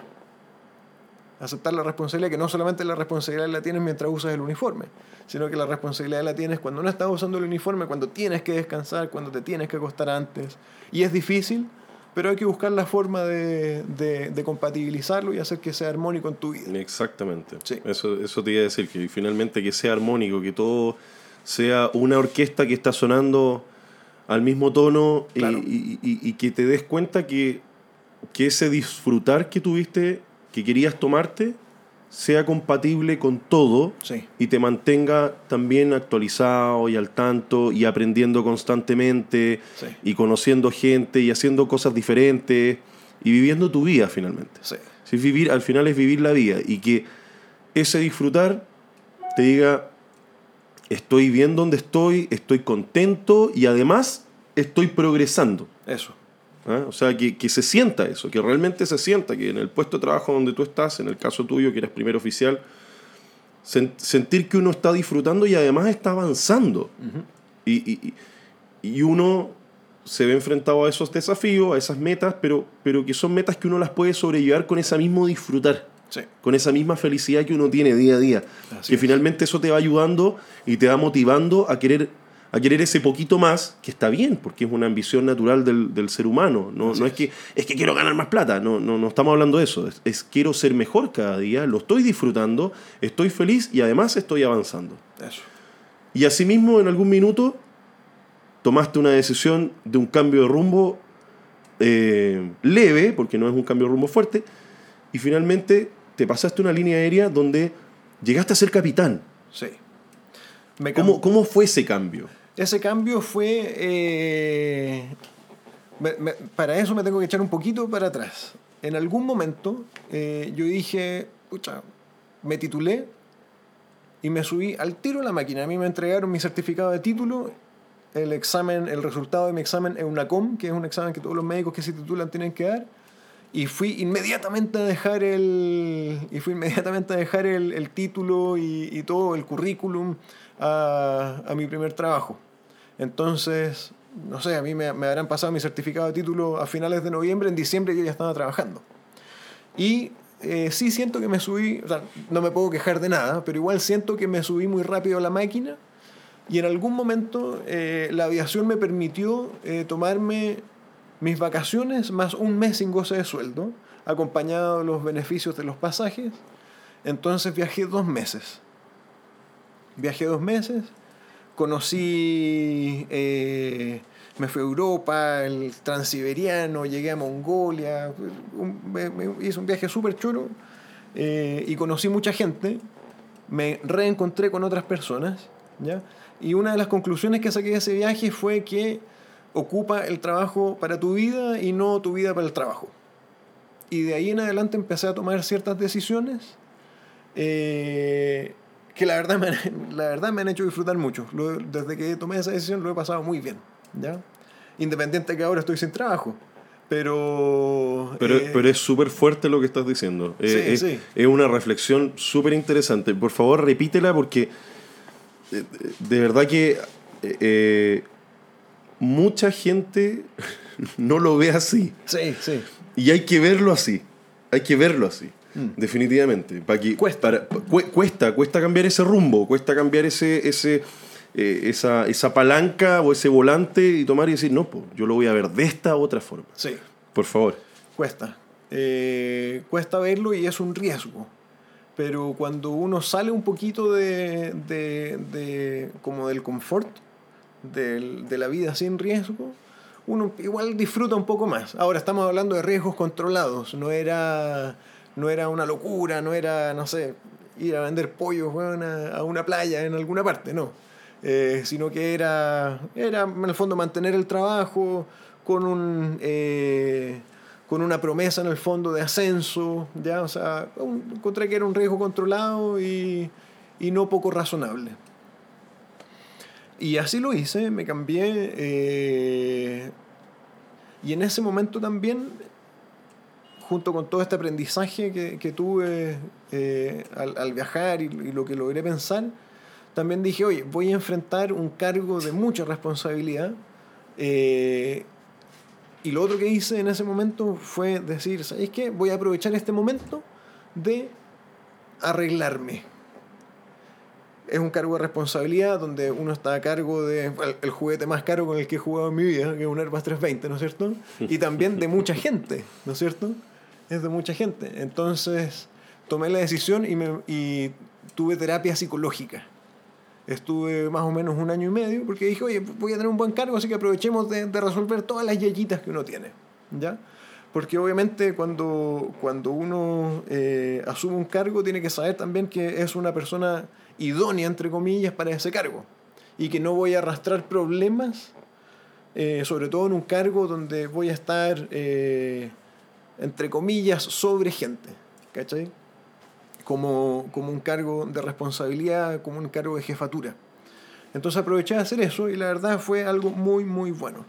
aceptar la responsabilidad, que no solamente la responsabilidad la tienes mientras usas el uniforme, sino que la responsabilidad la tienes cuando no estás usando el uniforme, cuando tienes que descansar, cuando te tienes que acostar antes. Y es difícil, pero hay que buscar la forma de, de- de compatibilizarlo y hacer que sea armónico en tu vida. Exactamente. Sí. Eso, eso te iba a decir, que finalmente que sea armónico, que todo sea una orquesta que está sonando al mismo tono y- Claro. y, y- y que te des cuenta que, que ese disfrutar que tuviste, que querías tomarte, sea compatible con todo Sí, y te mantenga también actualizado y al tanto y aprendiendo constantemente Sí. y conociendo gente y haciendo cosas diferentes y viviendo tu vida finalmente. sí, Si vivir, al final es vivir la vida y que ese disfrutar te diga, estoy bien donde estoy, estoy contento y además estoy progresando. eso. ¿ah? O sea, que, que se sienta eso, que realmente se sienta, que en el puesto de trabajo donde tú estás, en el caso tuyo, que eres primer oficial, sen- sentir que uno está disfrutando y además está avanzando. y, y- y- y uno se ve enfrentado a esos desafíos, a esas metas, pero, pero que son metas que uno las puede sobrellevar con ese mismo disfrutar Sí, con esa misma felicidad que uno tiene día a día. Así que es. finalmente eso te va ayudando y te va motivando a querer, a querer ese poquito más, que está bien, porque es una ambición natural del, del ser humano. No, no es es. que es que quiero ganar más plata, no, no, no estamos hablando de eso. Es, es quiero ser mejor cada día, lo estoy disfrutando, estoy feliz y además estoy avanzando. eso. Y asimismo, en algún minuto, tomaste una decisión de un cambio de rumbo eh, leve, porque no es un cambio de rumbo fuerte, y finalmente te pasaste una línea aérea donde llegaste a ser capitán. Sí. Me ¿Cómo, cómo fue ese cambio? Ese cambio fue... eh, me- me- para eso me tengo que echar un poquito para atrás. En algún momento eh, yo dije, pucha, me titulé y me subí al tiro a la máquina. A mí me entregaron mi certificado de título, el examen, el resultado de mi examen EUNACOM, que es un examen que todos los médicos que se titulan tienen que dar. Y fui inmediatamente a dejar el, y fui inmediatamente a dejar el, el título y, y todo el currículum a, a mi primer trabajo. Entonces, no sé, a mí me, me habrán pasado mi certificado de título a finales de noviembre, en diciembre yo ya estaba trabajando. Y eh, sí siento que me subí, o sea, no me puedo quejar de nada, pero igual siento que me subí muy rápido a la máquina y en algún momento eh, la aviación me permitió eh, tomarme mis vacaciones más un mes sin goce de sueldo, acompañado de los beneficios de los pasajes. Entonces viajé dos meses. Viajé dos meses, conocí, eh, me fui a Europa, el transiberiano, llegué a Mongolia, un- hice un viaje súper chulo eh, y conocí mucha gente, me reencontré con otras personas, ¿ya? Y una de las conclusiones que saqué de ese viaje fue que ocupa el trabajo para tu vida y no tu vida para el trabajo. Y de ahí en adelante empecé a tomar ciertas decisiones eh, que la verdad, me han, la verdad me han hecho disfrutar mucho. Lo- desde que tomé esa decisión lo he pasado muy bien. ¿ya? Independiente que ahora estoy sin trabajo. Pero... Pero, eh, pero es súper fuerte lo que estás diciendo. Eh, Sí, es, es una reflexión súper interesante. Por favor, repítela porque eh, de verdad que eh, mucha gente no lo ve así. Sí, sí. Y hay que verlo así. Hay que verlo así. Definitivamente. Pa' que- Mm. Cuesta. para- cu- cuesta, cuesta cambiar ese rumbo, cuesta cambiar ese, ese, eh, esa, esa palanca o ese volante y tomar y decir, no, pues, yo lo voy a ver de esta u otra forma. Sí. Por favor. Cuesta. Eh, cuesta verlo y es un riesgo. Pero cuando uno sale un poquito de, de- de- como del confort, del- de la vida sin riesgo, uno igual disfruta un poco más. Ahora estamos hablando de riesgos controlados, no era, no era una locura, no era, no sé, ir a vender pollos a, a una playa en alguna parte, no. Eh, sino que era, era en el fondo mantener el trabajo con un... eh, con una promesa en el fondo de ascenso, ya, o sea, un- encontré que era un riesgo controlado y, y no poco razonable. Y así lo hice, me cambié. eh, y en ese momento también, junto con todo este aprendizaje que, que tuve eh, al, al viajar y, lo que logré pensar, también dije, oye, voy a enfrentar un cargo de mucha responsabilidad. eh, y lo otro que hice en ese momento fue decir, ¿sabéis qué? Voy a aprovechar este momento de arreglarme. Es un cargo de responsabilidad donde uno está a cargo de el, juguete más caro con el que he jugado en mi vida, que es un Airbus 320, ¿no es cierto? Y también de mucha gente, ¿no es cierto? Es de mucha gente. Entonces tomé la decisión y, me, y tuve terapia psicológica. Estuve más o menos un año y medio porque dije, oye, voy a tener un buen cargo, así que aprovechemos de, de resolver todas las yayitas que uno tiene. ¿Ya? Porque obviamente cuando, cuando uno eh, asume un cargo tiene que saber también que es una persona idónea, entre comillas, para ese cargo. Y que no voy a arrastrar problemas, eh, sobre todo en un cargo donde voy a estar, eh, entre comillas, sobre gente. ¿Cachai? como, como un cargo de responsabilidad, como un cargo de jefatura. Entonces aproveché de hacer eso y la verdad fue algo muy, muy bueno.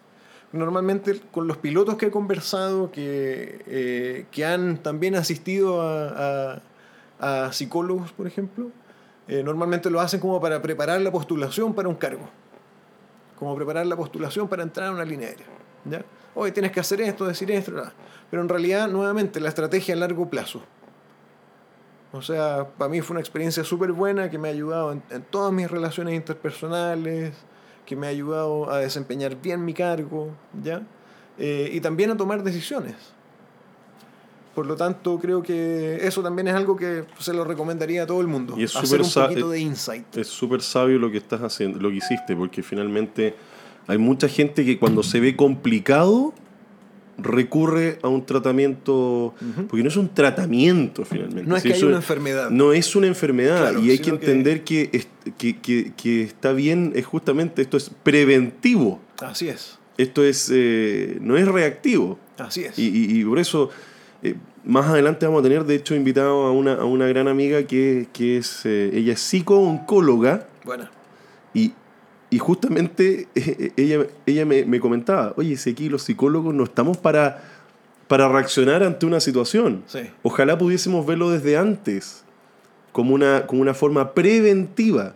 Normalmente con los pilotos que he conversado, que, eh, que han también asistido a, a- a psicólogos, por ejemplo, eh, normalmente lo hacen como para preparar la postulación para un cargo. Como preparar la postulación para entrar a una línea aérea. ¿ya? Hoy tienes que hacer esto, decir esto, pero en realidad, nuevamente, la estrategia a largo plazo. O sea, para mí fue una experiencia súper buena que me ha ayudado en, en todas mis relaciones interpersonales, que me ha ayudado a desempeñar bien mi cargo, ¿ya? Eh, y también a tomar decisiones. Por lo tanto, creo que eso también es algo que se lo recomendaría a todo el mundo. Y es hacer súper un sa- poquito eh, de insight. Es súper sabio lo que estás haciendo, lo que hiciste, porque finalmente hay mucha gente que cuando se ve complicado recurre a un tratamiento, porque no es un tratamiento finalmente. No es si que haya eso- una enfermedad. No es una enfermedad Claro, y hay que entender que, es- que, que- que está bien, es justamente esto es preventivo, Así es, esto es eh, no es reactivo. así es. Y, y- y por eso, eh, más adelante vamos a tener, de hecho, invitado a una, a una gran amiga que, que es, eh, ella es psico-oncóloga Bueno, y, y justamente eh, ella, ella me, me comentaba, oye, si aquí los psicólogos no estamos para, para reaccionar ante una situación. sí. Ojalá pudiésemos verlo desde antes, como una, como una forma preventiva.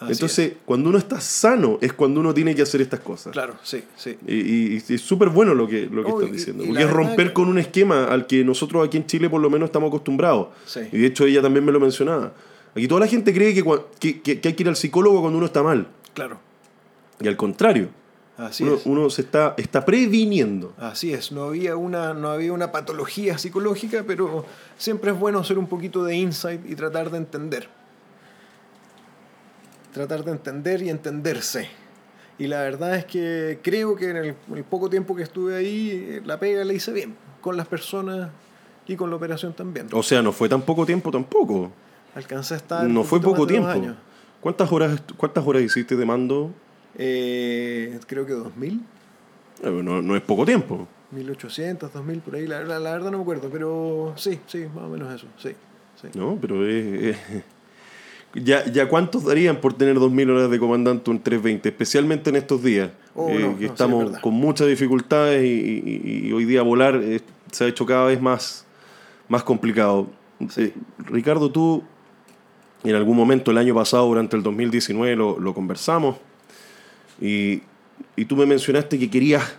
Así Entonces, cuando uno está sano es cuando uno tiene que hacer estas cosas. Claro, sí, sí. Y, y- y es súper bueno lo que, lo que Oh, estás y- diciendo. y porque es romper que- con un esquema al que nosotros aquí en Chile por lo menos estamos acostumbrados. Sí. Y de hecho ella también me lo mencionaba. Aquí toda la gente cree que, que- que hay que ir al psicólogo cuando uno está mal. Claro, Y al contrario, así uno, es. uno se está, está previniendo. Así es, no había, una, no había una patología psicológica, pero siempre es bueno hacer un poquito de insight y tratar de entender. Tratar de entender y entenderse. Y la verdad es que creo que en el, el poco tiempo que estuve ahí, eh, la pega la hice bien, con las personas y con la operación también. O sea, no fue tan poco tiempo tampoco. Alcancé a estar... No fue poco tiempo. años. ¿Cuántas horas, ¿Cuántas horas hiciste de mando? Eh, creo que 2000, Eh, No, no es poco tiempo. 1800, 2000, por ahí, la, la- la verdad no me acuerdo, pero sí, sí, más o menos eso, sí. sí. No, pero es... es- Ya, ya cuántos darían por tener 2.000 horas de comandante un 320, especialmente en estos días, Oh, eh, no, no, que sí, es estamos con muchas dificultades y, y- y hoy día volar eh, se ha hecho cada vez más, más complicado. Sí. Ricardo, tú, En algún momento el año pasado, durante el 2019, lo, lo conversamos. Y, y tú me mencionaste que querías,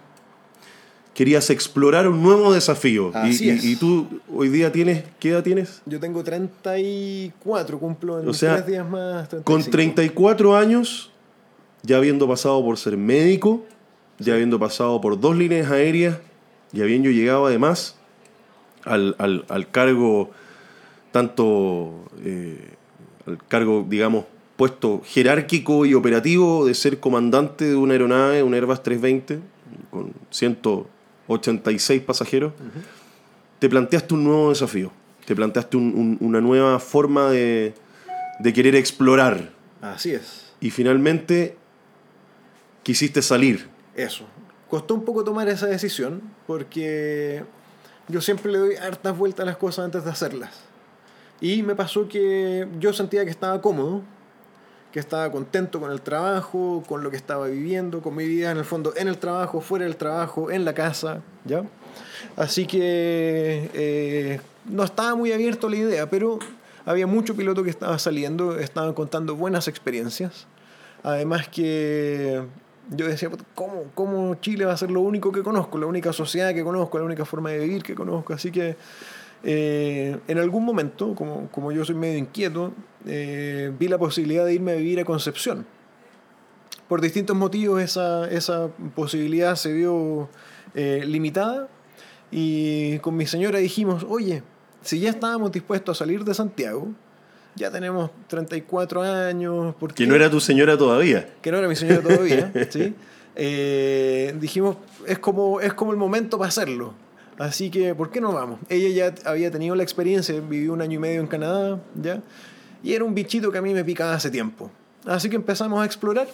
querías explorar un nuevo desafío. Y- Así y, es. y tú hoy día tienes, ¿qué edad tienes? Yo tengo 34, cumplo en O sea, tres días más. 35. Con 34 años, ya habiendo pasado por ser médico, ya habiendo pasado por dos líneas aéreas y habiendo llegado además al, al- al cargo, tanto eh, al cargo, digamos, puesto jerárquico y operativo de ser comandante de una aeronave, un Airbus 320, con 186 pasajeros, te planteaste un nuevo desafío, te planteaste un- un- una nueva forma de, de querer explorar Así es. y finalmente quisiste salir. Eso. Costó un poco tomar esa decisión porque yo siempre le doy hartas vueltas a las cosas antes de hacerlas. Y me pasó que yo sentía que estaba cómodo, que estaba contento con el trabajo, con lo que estaba viviendo, con mi vida en el fondo, en el trabajo, fuera del trabajo, en la casa, ¿ya? Así que eh, no estaba muy abierto a la idea, pero había mucho piloto que estaba saliendo, estaban contando buenas experiencias. Además que yo decía, "Puta, ¿cómo, ¿cómo Chile va a ser lo único que conozco, la única sociedad que conozco, la única forma de vivir que conozco? Así que eh, en algún momento, como, como yo soy medio inquieto, eh, vi la posibilidad de irme a vivir a Concepción. Por distintos motivos esa, esa posibilidad se vio eh, limitada y con mi señora dijimos, oye, si ya estábamos dispuestos a salir de Santiago, ya tenemos 34 años, ¿por Que qué? no era tu señora todavía. que no era mi señora todavía, ¿sí? Eh, dijimos, es como, es como el momento para hacerlo. Así que, ¿por qué no vamos? Ella ya había tenido la experiencia, vivió un año y medio en Canadá, ¿ya? Y era un bichito que a mí me picaba hace tiempo. Así que empezamos a explorar.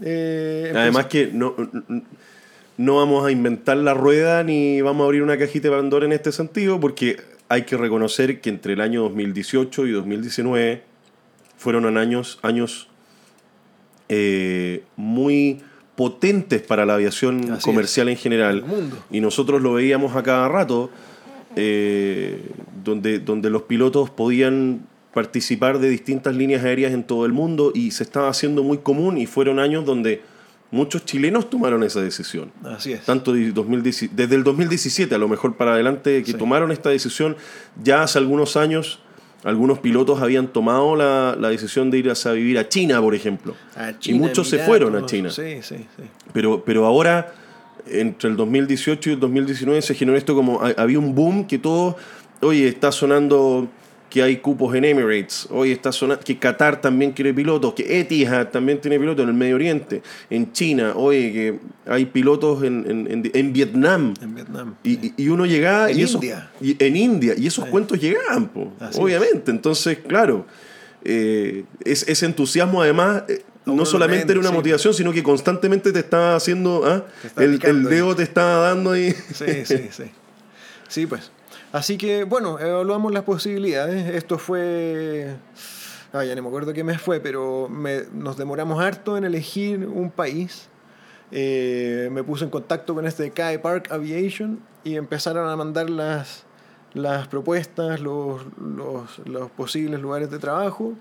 Eh, Además que no, no vamos a inventar la rueda ni vamos a abrir una cajita de Pandora en este sentido porque hay que reconocer que entre el año 2018 y 2019 fueron años, años eh, muy potentes para la aviación Así comercial en general. Y nosotros lo veíamos a cada rato, eh, donde, donde los pilotos podían participar de distintas líneas aéreas en todo el mundo y se estaba haciendo muy común y fueron años donde muchos chilenos tomaron esa decisión. Así es. Tanto de 2010 desde el 2017 a lo mejor para adelante que Sí. tomaron esta decisión, ya hace algunos años algunos pilotos habían tomado la, la decisión de ir a vivir a China, por ejemplo. A y muchos se fueron a China. Sí, sí, sí. Pero, pero ahora, entre el 2018 y el 2019, se generó esto como ha- había un boom que todo, oye, está sonando que hay cupos en Emirates, oye, está sonando que Qatar también quiere pilotos, que Etihad también tiene pilotos en el Medio Oriente, en China, oye, que hay pilotos en, en, en- en Vietnam. En Vietnam. Y, y- y uno llegaba En y esos- India. y- en India y esos cuentos llegaban po, obviamente entonces claro eh, es- ese entusiasmo además eh, no solamente era una sí. motivación sino que constantemente te estaba haciendo ¿ah? Te está el, el ahí. dedo te estaba dando ahí Sí, sí, sí. Sí, pues. Así que, bueno, evaluamos las posibilidades. Esto fue. Ah, ya no me acuerdo qué mes fue, pero me- nos demoramos harto en elegir un país. Eh, me puse en contacto con este Kai Park Aviation y empezaron a mandar las, las propuestas, los, los, los posibles lugares de trabajo.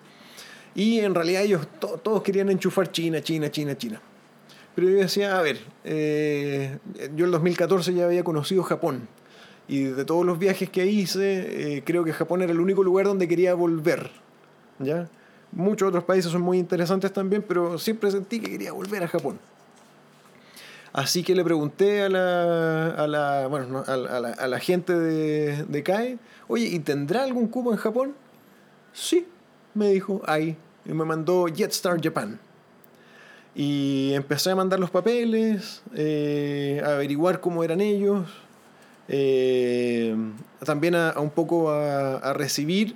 Y en realidad ellos to- todos querían enchufar China, China, China, China. Pero yo decía, a ver, eh, yo en 2014 ya había conocido Japón. Y de todos los viajes que hice, eh, creo que Japón era el único lugar donde quería volver. ¿ya? Muchos otros países son muy interesantes también, pero siempre sentí que quería volver a Japón. Así que le pregunté a la, a la, bueno, no, a la, a la- gente de, de CAE, oye, ¿y tendrá algún cubo en Japón? Sí, me dijo, hay. Y me mandó Jetstar Japan. Y empecé a mandar los papeles, eh, a averiguar cómo eran ellos, eh, también a, un poco a, recibir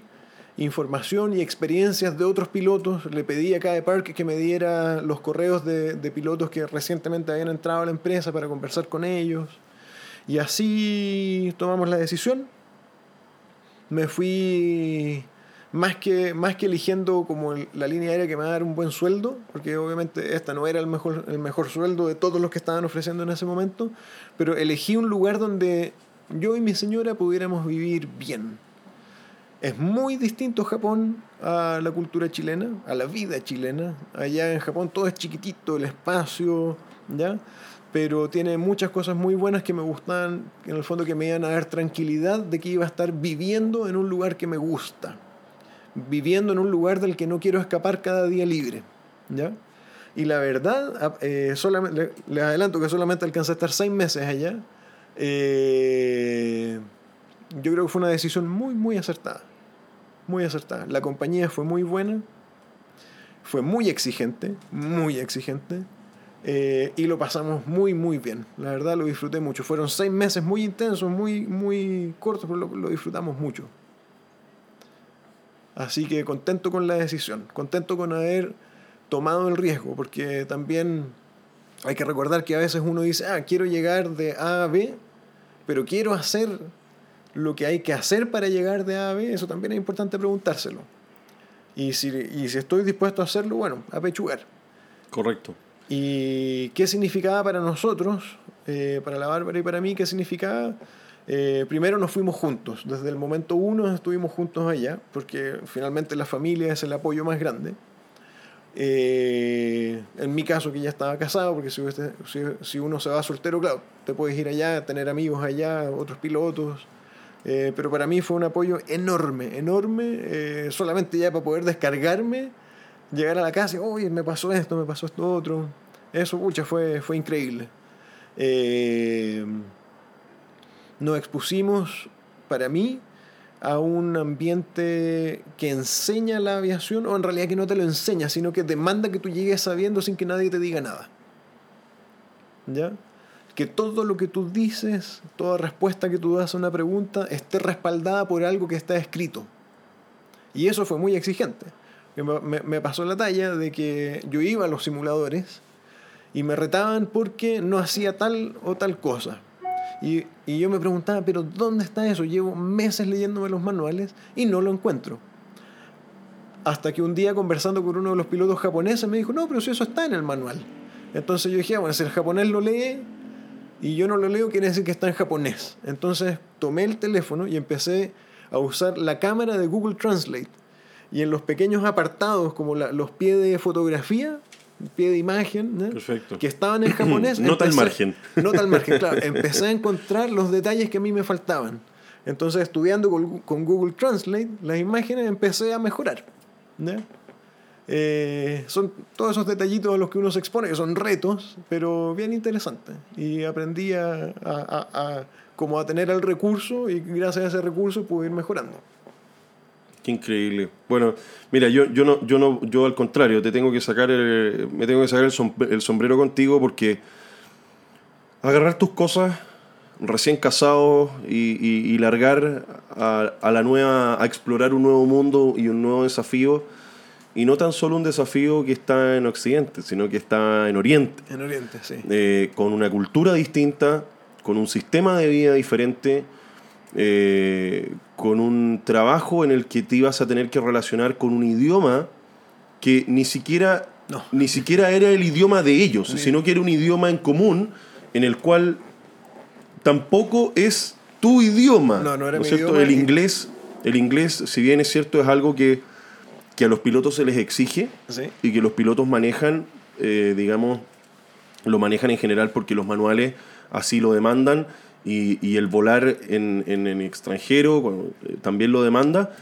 información y experiencias de otros pilotos. Le pedí a cada Park que me diera los correos de, de pilotos que recientemente habían entrado a la empresa para conversar con ellos. Y así tomamos la decisión. Me fui más que, más que eligiendo como la línea aérea que me va a dar un buen sueldo, porque obviamente esta no era el mejor, el mejor sueldo de todos los que estaban ofreciendo en ese momento, pero elegí un lugar donde yo y mi señora pudiéramos vivir bien. Es muy distinto Japón a la cultura chilena, a la vida chilena. Allá en Japón todo es chiquitito, el espacio, ¿ya? Pero tiene muchas cosas muy buenas que me gustan, en el fondo que me iban a dar tranquilidad de que iba a estar viviendo en un lugar que me gusta. Viviendo en un lugar del que no quiero escapar cada día libre, ¿ya? Y la verdad, a- eh, solamente, le- les adelanto que solamente alcancé a estar seis meses allá. Eh, yo creo que fue una decisión muy, muy acertada. Muy acertada. La compañía fue muy buena. Fue muy exigente, muy exigente. eh, y lo pasamos muy, muy bien. La verdad lo disfruté mucho. Fueron seis meses muy intensos, muy, muy cortos, pero lo disfrutamos mucho. Así que contento con la decisión, contento con haber tomado el riesgo, porque también hay que recordar que a veces uno dice, ah, quiero llegar de A a B, pero quiero hacer lo que hay que hacer para llegar de A a B, eso también es importante preguntárselo. Y si, y si estoy dispuesto a hacerlo, bueno, a pechugar. Correcto. ¿Y qué significaba para nosotros, eh, para la Bárbara y para mí, qué significaba? Eh, primero nos fuimos juntos, desde el momento uno estuvimos juntos allá, porque finalmente la familia es el apoyo más grande. Eh, en mi caso, que ya estaba casado, porque si, si, si uno se va soltero, claro, te puedes ir allá, tener amigos allá, otros pilotos. Eh, pero para mí fue un apoyo enorme, enorme, eh, solamente ya para poder descargarme, llegar a la casa y, oye, me pasó esto, me pasó esto otro. Eso, pucha, fue, fue increíble. Eh, nos expusimos, para mí, a un ambiente que enseña la aviación, o en realidad que no te lo enseña, sino que demanda que tú llegues sabiendo sin que nadie te diga nada. ¿Ya? Que todo lo que tú dices, toda respuesta que tú das a una pregunta, esté respaldada por algo que está escrito. Y eso fue muy exigente. Me, me- me pasó la talla de que yo iba a los simuladores y me retaban porque no hacía tal o tal cosa. Y, y yo me preguntaba, pero ¿dónde está eso? Llevo meses leyéndome los manuales y no lo encuentro. Hasta que un día conversando con uno de los pilotos japoneses me dijo, no, pero si eso está en el manual. Entonces yo dije, ah, bueno, si el japonés lo lee y yo no lo leo, quiere decir que está en japonés. Entonces tomé el teléfono y empecé a usar la cámara de Google Translate. Y en los pequeños apartados, como los pies de fotografía, pie de imagen, ¿no? Perfecto. que estaban en japonés. Nota al empecé- margen. Nota al margen, claro. Empecé a encontrar los detalles que a mí me faltaban. Entonces, estudiando con, Google Translate, las imágenes empecé a mejorar. ¿ya? Eh, son todos esos detallitos a los que uno se expone, que son retos, pero bien interesantes. Y aprendí a, a- a- a- como a tener el recurso y gracias a ese recurso pude ir mejorando. Qué increíble. Bueno, mira, yo, yo no, yo no, yo al contrario, te tengo que sacar el- me tengo que sacar el, som- el sombrero contigo porque agarrar tus cosas recién casado y, y- y largar a, a la nueva, a explorar un nuevo mundo y un nuevo desafío, y no tan solo un desafío que está en Occidente, sino que está en Oriente En Oriente, sí. eh, con una cultura distinta, con un sistema de vida diferente, eh, con un trabajo en el que te ibas a tener que relacionar con un idioma que ni siquiera, No. ni siquiera era el idioma de ellos, sino que era un idioma en común en el cual tampoco es tu idioma. No, no era es mi cierto? idioma El inglés, el inglés, si bien es cierto, es algo que, que a los pilotos se les exige, Sí. y que los pilotos manejan, eh, digamos, lo manejan en general porque los manuales así lo demandan y, y el volar en, en, en extranjero eh, también lo demanda,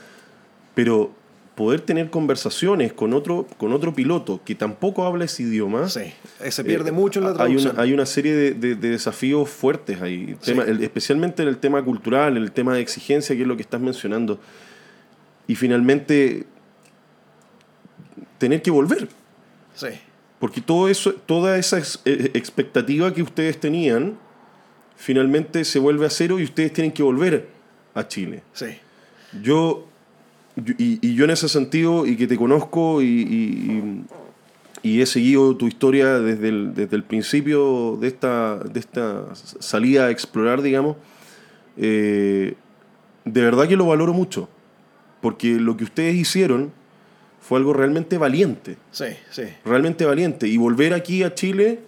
pero poder tener conversaciones con otro, con otro piloto que tampoco habla ese idioma. Sí. Se pierde eh, mucho en la hay traducción. una, hay una serie de, de- de desafíos fuertes ahí, Sí. tema- el- especialmente en el tema cultural, en el tema de exigencia, que es lo que estás mencionando. Y finalmente, tener que volver. Sí. Porque todo eso, toda esa eh, expectativa que ustedes tenían, finalmente se vuelve a cero y ustedes tienen que volver a Chile. Sí. Yo, y, y yo en ese sentido, y que te conozco y, y- y- y he seguido tu historia desde el, desde el principio de esta, de esta salida a explorar, digamos, eh, de verdad que lo valoro mucho. Porque lo que ustedes hicieron fue algo realmente valiente Sí, sí. realmente valiente. Y volver aquí a Chile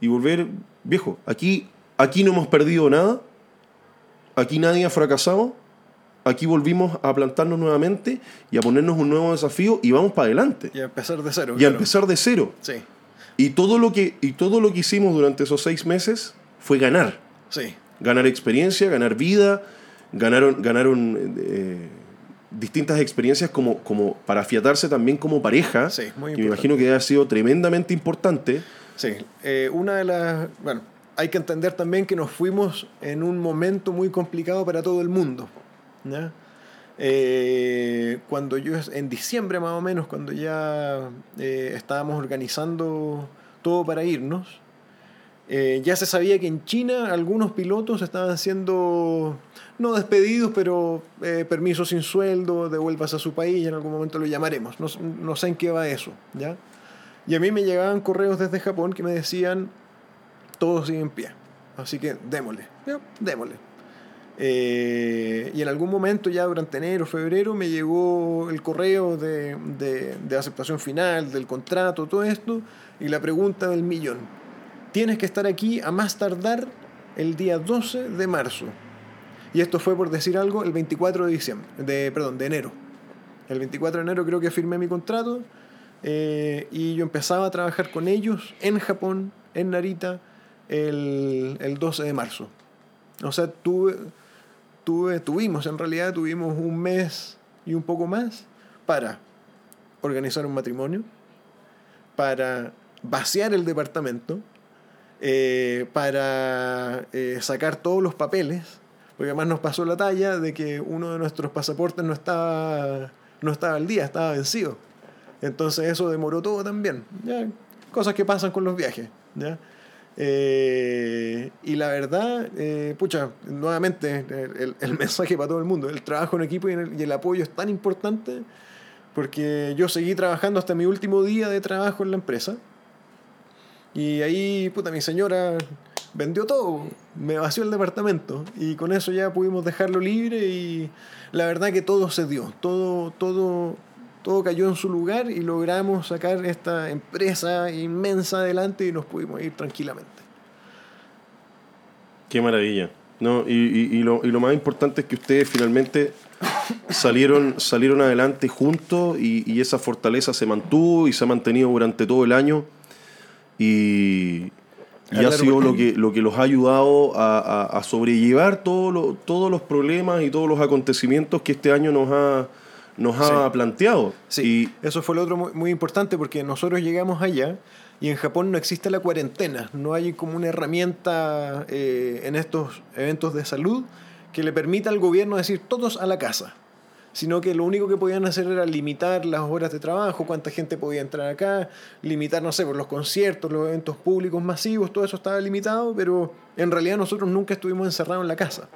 y volver, viejo, aquí, aquí no hemos perdido nada, aquí nadie ha fracasado, aquí volvimos a plantarnos nuevamente y a ponernos un nuevo desafío y vamos para adelante. Y a empezar de cero. Y a claro. empezar de cero. Sí, Y todo lo que, y todo lo que hicimos durante esos seis meses fue ganar. sí, Ganar experiencia, ganar vida, ganaron, ganaron eh, distintas experiencias como, como para afiatarse también como pareja. Sí, muy que me importante. imagino que ha sido tremendamente importante. sí. Eh, una de las... Bueno, hay que entender también que nos fuimos en un momento muy complicado para todo el mundo. ¿ya? Eh, cuando yo, en diciembre más o menos, cuando ya eh, estábamos organizando todo para irnos, eh, ya se sabía que en China algunos pilotos estaban siendo, no despedidos, pero eh, permisos sin sueldo, devuelvas a su país, en algún momento lo llamaremos. No, no sé en qué va eso, ¿ya? Y a mí me llegaban correos desde Japón que me decían, todo sigue en pie, así que démosle, démosle. Eh, y en algún momento, ya durante enero, febrero, me llegó el correo de, de, de aceptación final, del contrato, todo esto, y la pregunta del millón. Tienes que estar aquí a más tardar el día 12 de marzo. Y esto fue por decir algo el 24 de diciembre, de, perdón, de enero. El 24 de enero creo que firmé mi contrato eh, y yo empezaba a trabajar con ellos en Japón, en Narita, el, el 12 de marzo. O sea, tuve, tuve, tuvimos, en realidad tuvimos un mes y un poco más para organizar un matrimonio, para vaciar el departamento, eh, para eh, sacar todos los papeles, porque además nos pasó la talla de que uno de nuestros pasaportes no estaba, no estaba al día, estaba vencido. Entonces eso demoró todo también. ¿ya? Cosas que pasan con los viajes. ¿ya? Eh, y la verdad, eh, pucha, nuevamente el, el mensaje para todo el mundo, el trabajo en equipo y el, y el apoyo es tan importante porque yo seguí trabajando hasta mi último día de trabajo en la empresa. Y ahí, puta, mi señora vendió todo, me vació el departamento y con eso ya pudimos dejarlo libre y la verdad que todo se dio, todo, todo, todo cayó en su lugar y logramos sacar esta empresa inmensa adelante y nos pudimos ir tranquilamente. Qué maravilla. No, y, y- y lo, y lo más importante es que ustedes finalmente salieron, salieron adelante juntos y, y esa fortaleza se mantuvo y se ha mantenido durante todo el año. Y, y ha sido lo que, lo que los ha ayudado a, a- a sobrellevar todo lo- todos los problemas y todos los acontecimientos que este año nos ha, nos ha Sí. planteado. Sí, eso fue lo otro muy, muy importante porque nosotros llegamos allá y en Japón no existe la cuarentena, no hay como una herramienta eh, en estos eventos de salud que le permita al gobierno decir todos a la casa, sino que lo único que podían hacer era limitar las horas de trabajo, cuánta gente podía entrar acá, limitar, no sé, por los conciertos, los eventos públicos masivos, todo eso estaba limitado, pero en realidad nosotros nunca estuvimos encerrados en la casa.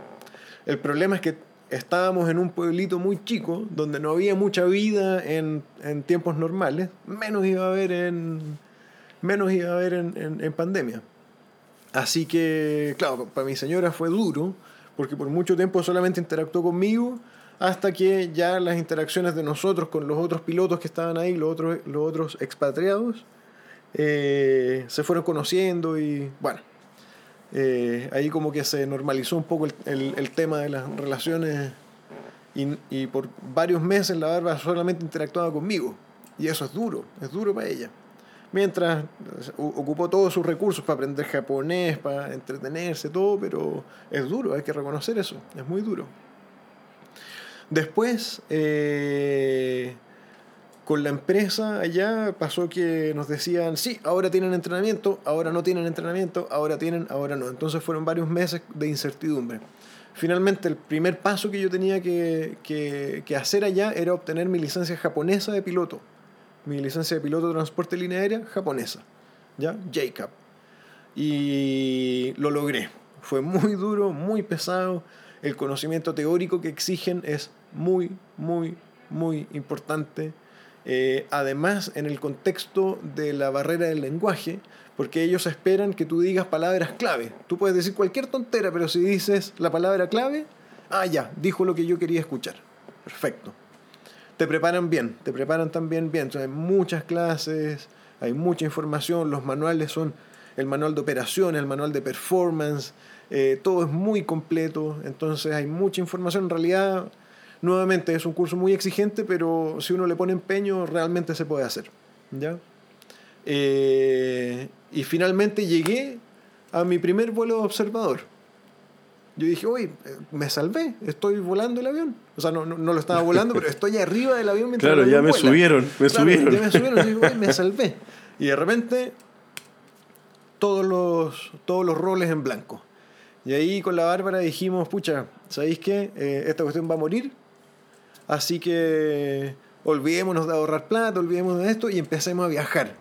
El problema es que estábamos en un pueblito muy chico, donde no había mucha vida en, en tiempos normales, menos iba a haber en, menos iba a haber en, en- en pandemia. Así que, claro, para mi señora fue duro, porque por mucho tiempo solamente interactuó conmigo, hasta que ya las interacciones de nosotros con los otros pilotos que estaban ahí, los otros, los otros expatriados, eh, se fueron conociendo y bueno, eh, ahí como que se normalizó un poco el, el- el tema de las relaciones y, y por varios meses la barba solamente interactuaba conmigo y eso es duro, es duro para ella. Mientras eh, ocupó todos sus recursos para aprender japonés, para entretenerse, todo, pero es duro, hay que reconocer eso, es muy duro. Después, eh, con la empresa allá pasó que nos decían, sí, ahora tienen entrenamiento, ahora no tienen entrenamiento, ahora tienen, ahora no. Entonces fueron varios meses de incertidumbre. Finalmente, el primer paso que yo tenía que, que- hacer allá era obtener mi licencia japonesa de piloto. Mi licencia de piloto de transporte aérea japonesa. ¿Ya? JCAP. Y lo logré. Fue muy duro, muy pesado. El conocimiento teórico que exigen es muy, muy, muy importante. Eh, además, en el contexto de la barrera del lenguaje, porque ellos esperan que tú digas palabras clave. Tú puedes decir cualquier tontera, pero si dices la palabra clave, ah, ya, dijo lo que yo quería escuchar. Perfecto. Te preparan bien, te preparan también bien. Sea, hay muchas clases, hay mucha información, los manuales son el manual de operación, el manual de performance, eh, todo es muy completo, entonces hay mucha información. En realidad, nuevamente es un curso muy exigente, pero si uno le pone empeño, realmente se puede hacer. ¿ya? Eh, y finalmente llegué a mi primer vuelo de observador. Yo dije, eh, me salvé, estoy volando el avión. O sea, no, no, no lo estaba volando, pero estoy arriba del avión mientras Claro, el ya me vuela. subieron, me Claro, subieron. Ya me subieron, y digo, "Oye, me salvé. Y de repente, todos los, todos los roles en blanco. Y ahí con la Bárbara dijimos, pucha, ¿sabéis qué? Eh, esta cuestión va a morir. Así que olvidémonos de ahorrar plata, olvidémonos de esto y empecemos a viajar.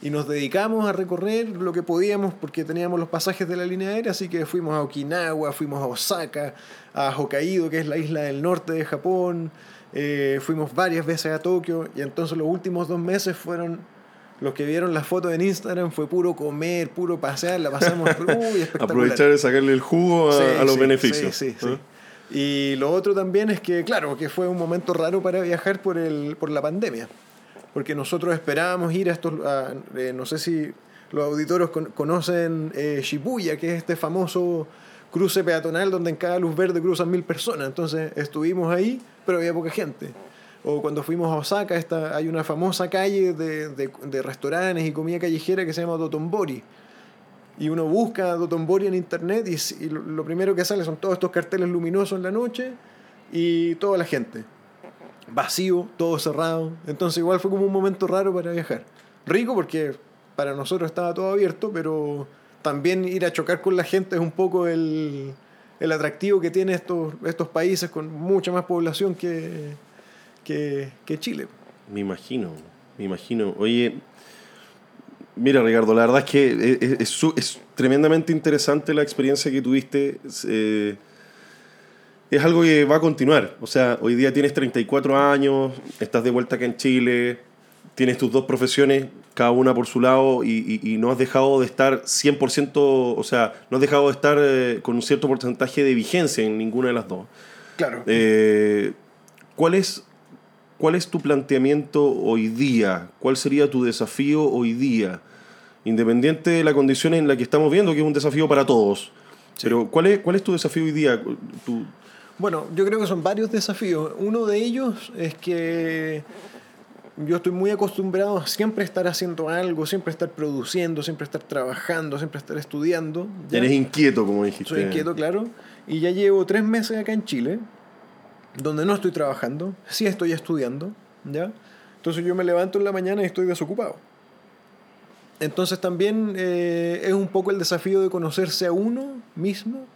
Y nos dedicamos a recorrer lo que podíamos porque teníamos los pasajes de la línea aérea, así que fuimos a Okinawa, fuimos a Osaka, a Hokkaido, que es la isla del norte de Japón, eh, fuimos varias veces a Tokio y entonces los últimos dos meses fueron, los que vieron las fotos en Instagram fue puro comer, puro pasear, la pasamos uy, espectacular. Aprovechar de sacarle el jugo a, Sí, a los sí, beneficios. sí, sí, sí. Y lo otro también es que, claro, que fue un momento raro para viajar por, el, por la pandemia. Porque nosotros esperábamos ir a estos. eh, no sé si los auditores con- conocen eh, Shibuya, que es este famoso cruce peatonal donde en cada luz verde cruzan mil personas. Entonces estuvimos ahí, pero había poca gente. O cuando fuimos a Osaka, esta, hay una famosa calle de, de, de restaurantes y comida callejera que se llama Dotonbori. Y uno busca Dotonbori en internet y, lo primero que sale son todos estos carteles luminosos en la noche y toda la gente. Vacío, todo cerrado. Entonces igual fue como un momento raro para viajar. Rico porque para nosotros estaba todo abierto, pero también ir a chocar con la gente es un poco el, el atractivo que tiene estos, estos países con mucha más población que, que, que Chile. Me imagino, me imagino. Oye, mira Ricardo, la verdad es que es, es- es tremendamente interesante la experiencia que tuviste. Es, eh, es algo que va a continuar. O sea, hoy día tienes 34 años, estás de vuelta acá en Chile, tienes tus dos profesiones, cada una por su lado, y, y- y no has dejado de estar 100%, o sea, no has dejado de estar eh, con un cierto porcentaje de vigencia en ninguna de las dos. Claro. Eh, ¿cuál, es, ¿Cuál es tu planteamiento hoy día? ¿Cuál sería tu desafío hoy día? Independiente de la condición en la que estamos viendo, que es un desafío para todos. Pero ¿cuál es, ¿cuál es tu desafío hoy día? Tu- Bueno, yo creo que son varios desafíos. Uno de ellos es que yo estoy muy acostumbrado a siempre estar haciendo algo, siempre estar produciendo, siempre estar trabajando, siempre estar estudiando. ¿ya? eres inquieto, como dijiste. Soy inquieto, claro. Y ya llevo tres meses acá en Chile, donde no estoy trabajando, sí estoy estudiando, ¿ya? Entonces yo me levanto en la mañana y estoy desocupado. Entonces también eh, es un poco el desafío de conocerse a uno mismo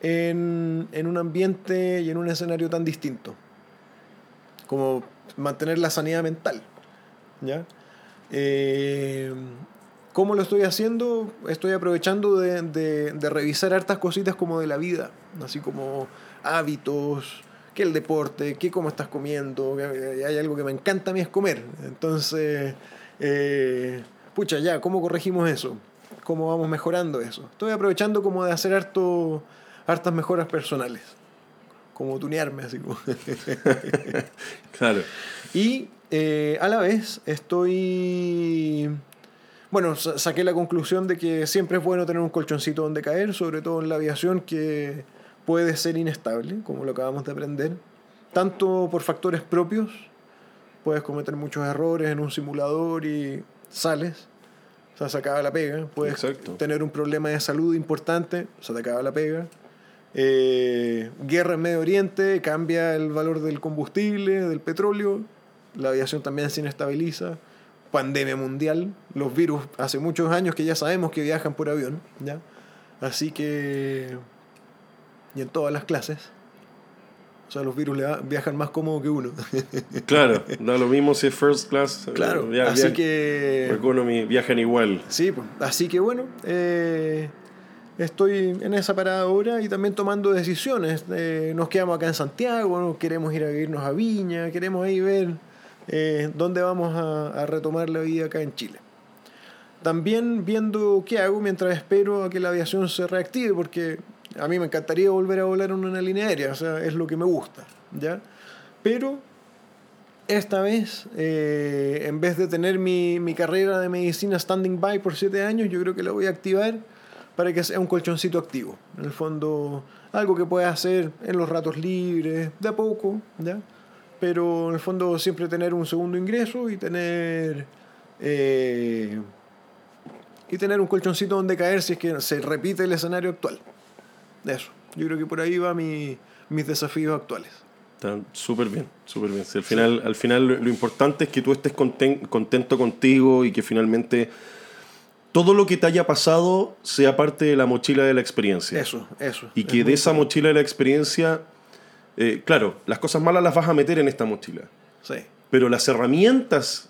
en, en un ambiente y en un escenario tan distinto. Como mantener la sanidad mental, ¿ya? Eh, ¿Cómo lo estoy haciendo? Estoy aprovechando de, de- de revisar hartas cositas como de la vida, así como hábitos, que el deporte, que cómo estás comiendo. que Hay algo que me encanta a mí es comer. Entonces, eh, pucha, ya, ¿cómo corregimos eso? ¿Cómo vamos mejorando eso? Estoy aprovechando como de hacer harto, hartas mejoras personales. Como tunearme, así como. Claro. Y eh, a la vez estoy... Bueno, sa- saqué la conclusión de que siempre es bueno tener un colchoncito donde caer, sobre todo en la aviación que puede ser inestable, como lo acabamos de aprender, tanto por factores propios, puedes cometer muchos errores en un simulador y sales, o sea, se acaba la pega, puedes Exacto. tener un problema de salud importante, se te acaba la pega. Eh, guerra en Medio Oriente, cambia el valor del combustible, del petróleo, la aviación también se inestabiliza, pandemia mundial, los virus hace muchos años que ya sabemos que viajan por avión, ¿ya? Así que... Y en todas las clases. O sea, los virus le viajan más cómodo que uno. Claro, da lo mismo si es first class. eh, claro, via- así via- que... Economy viajan igual. Sí, pues, así que bueno, eh, estoy en esa parada ahora y también tomando decisiones. Eh, nos quedamos acá en Santiago, ¿no? queremos ir a vivirnos a Viña, queremos ahí ver eh, dónde vamos a, a retomar la vida acá en Chile. También viendo qué hago mientras espero a que la aviación se reactive, porque a mí me encantaría volver a volar en una línea aérea, o sea, es lo que me gusta, ¿ya? Pero esta vez, eh, en vez de tener mi, mi carrera de medicina standing by por siete años, yo creo que la voy a activar para que sea un colchoncito activo. En el fondo, algo que puedas hacer en los ratos libres, de a poco, ¿ya? Pero en el fondo siempre tener un segundo ingreso y tener... eh, y tener un colchoncito donde caer si es que se repite el escenario actual. Eso. Yo creo que por ahí va mi, mis desafíos actuales. Está súper bien, súper bien. Si al, final, al final lo, lo importante es que tú estés conten- contento contigo y que finalmente todo lo que te haya pasado sea parte de la mochila de la experiencia. Eso, eso. Y Es que muy de esa importante. mochila de la experiencia, eh, claro, las cosas malas las vas a meter en esta mochila. Sí, Pero las herramientas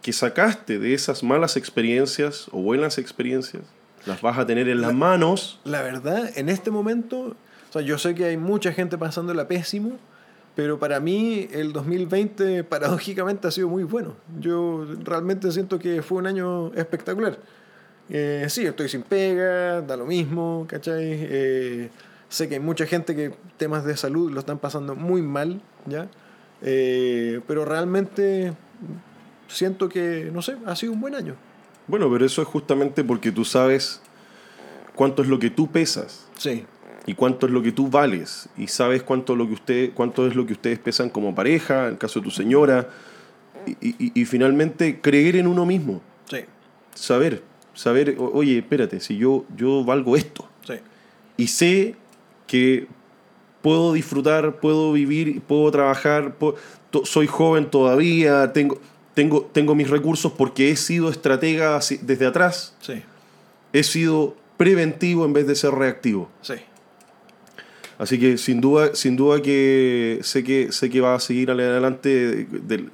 que sacaste de esas malas experiencias o buenas experiencias, las vas a tener en las manos. La verdad, en este momento, o sea, yo sé que hay mucha gente pasándola pésimo, pero para mí el 2020 paradójicamente ha sido muy bueno. Yo realmente siento que fue un año espectacular. Eh, sí, estoy sin pega, da lo mismo, ¿cachai? Eh, sé que hay mucha gente que temas de salud lo están pasando muy mal, ¿ya? Eh, pero realmente siento que, no sé, ha sido un buen año. Bueno, pero eso es justamente porque tú sabes cuánto es lo que tú pesas Sí, y cuánto es lo que tú vales y sabes cuánto, lo que usted, cuánto es lo que ustedes pesan como pareja, en el caso de tu señora, y, y- y finalmente creer en uno mismo, sí, saber, saber, o- oye, espérate, si yo, yo valgo esto. Sí. y sé que puedo disfrutar, puedo vivir, puedo trabajar, puedo- soy joven todavía, tengo, tengo, tengo mis recursos porque he sido estratega desde atrás, Sí, he sido preventivo en vez de ser reactivo. sí. Así que sin duda, sin duda que sé que sé que va a seguir adelante del-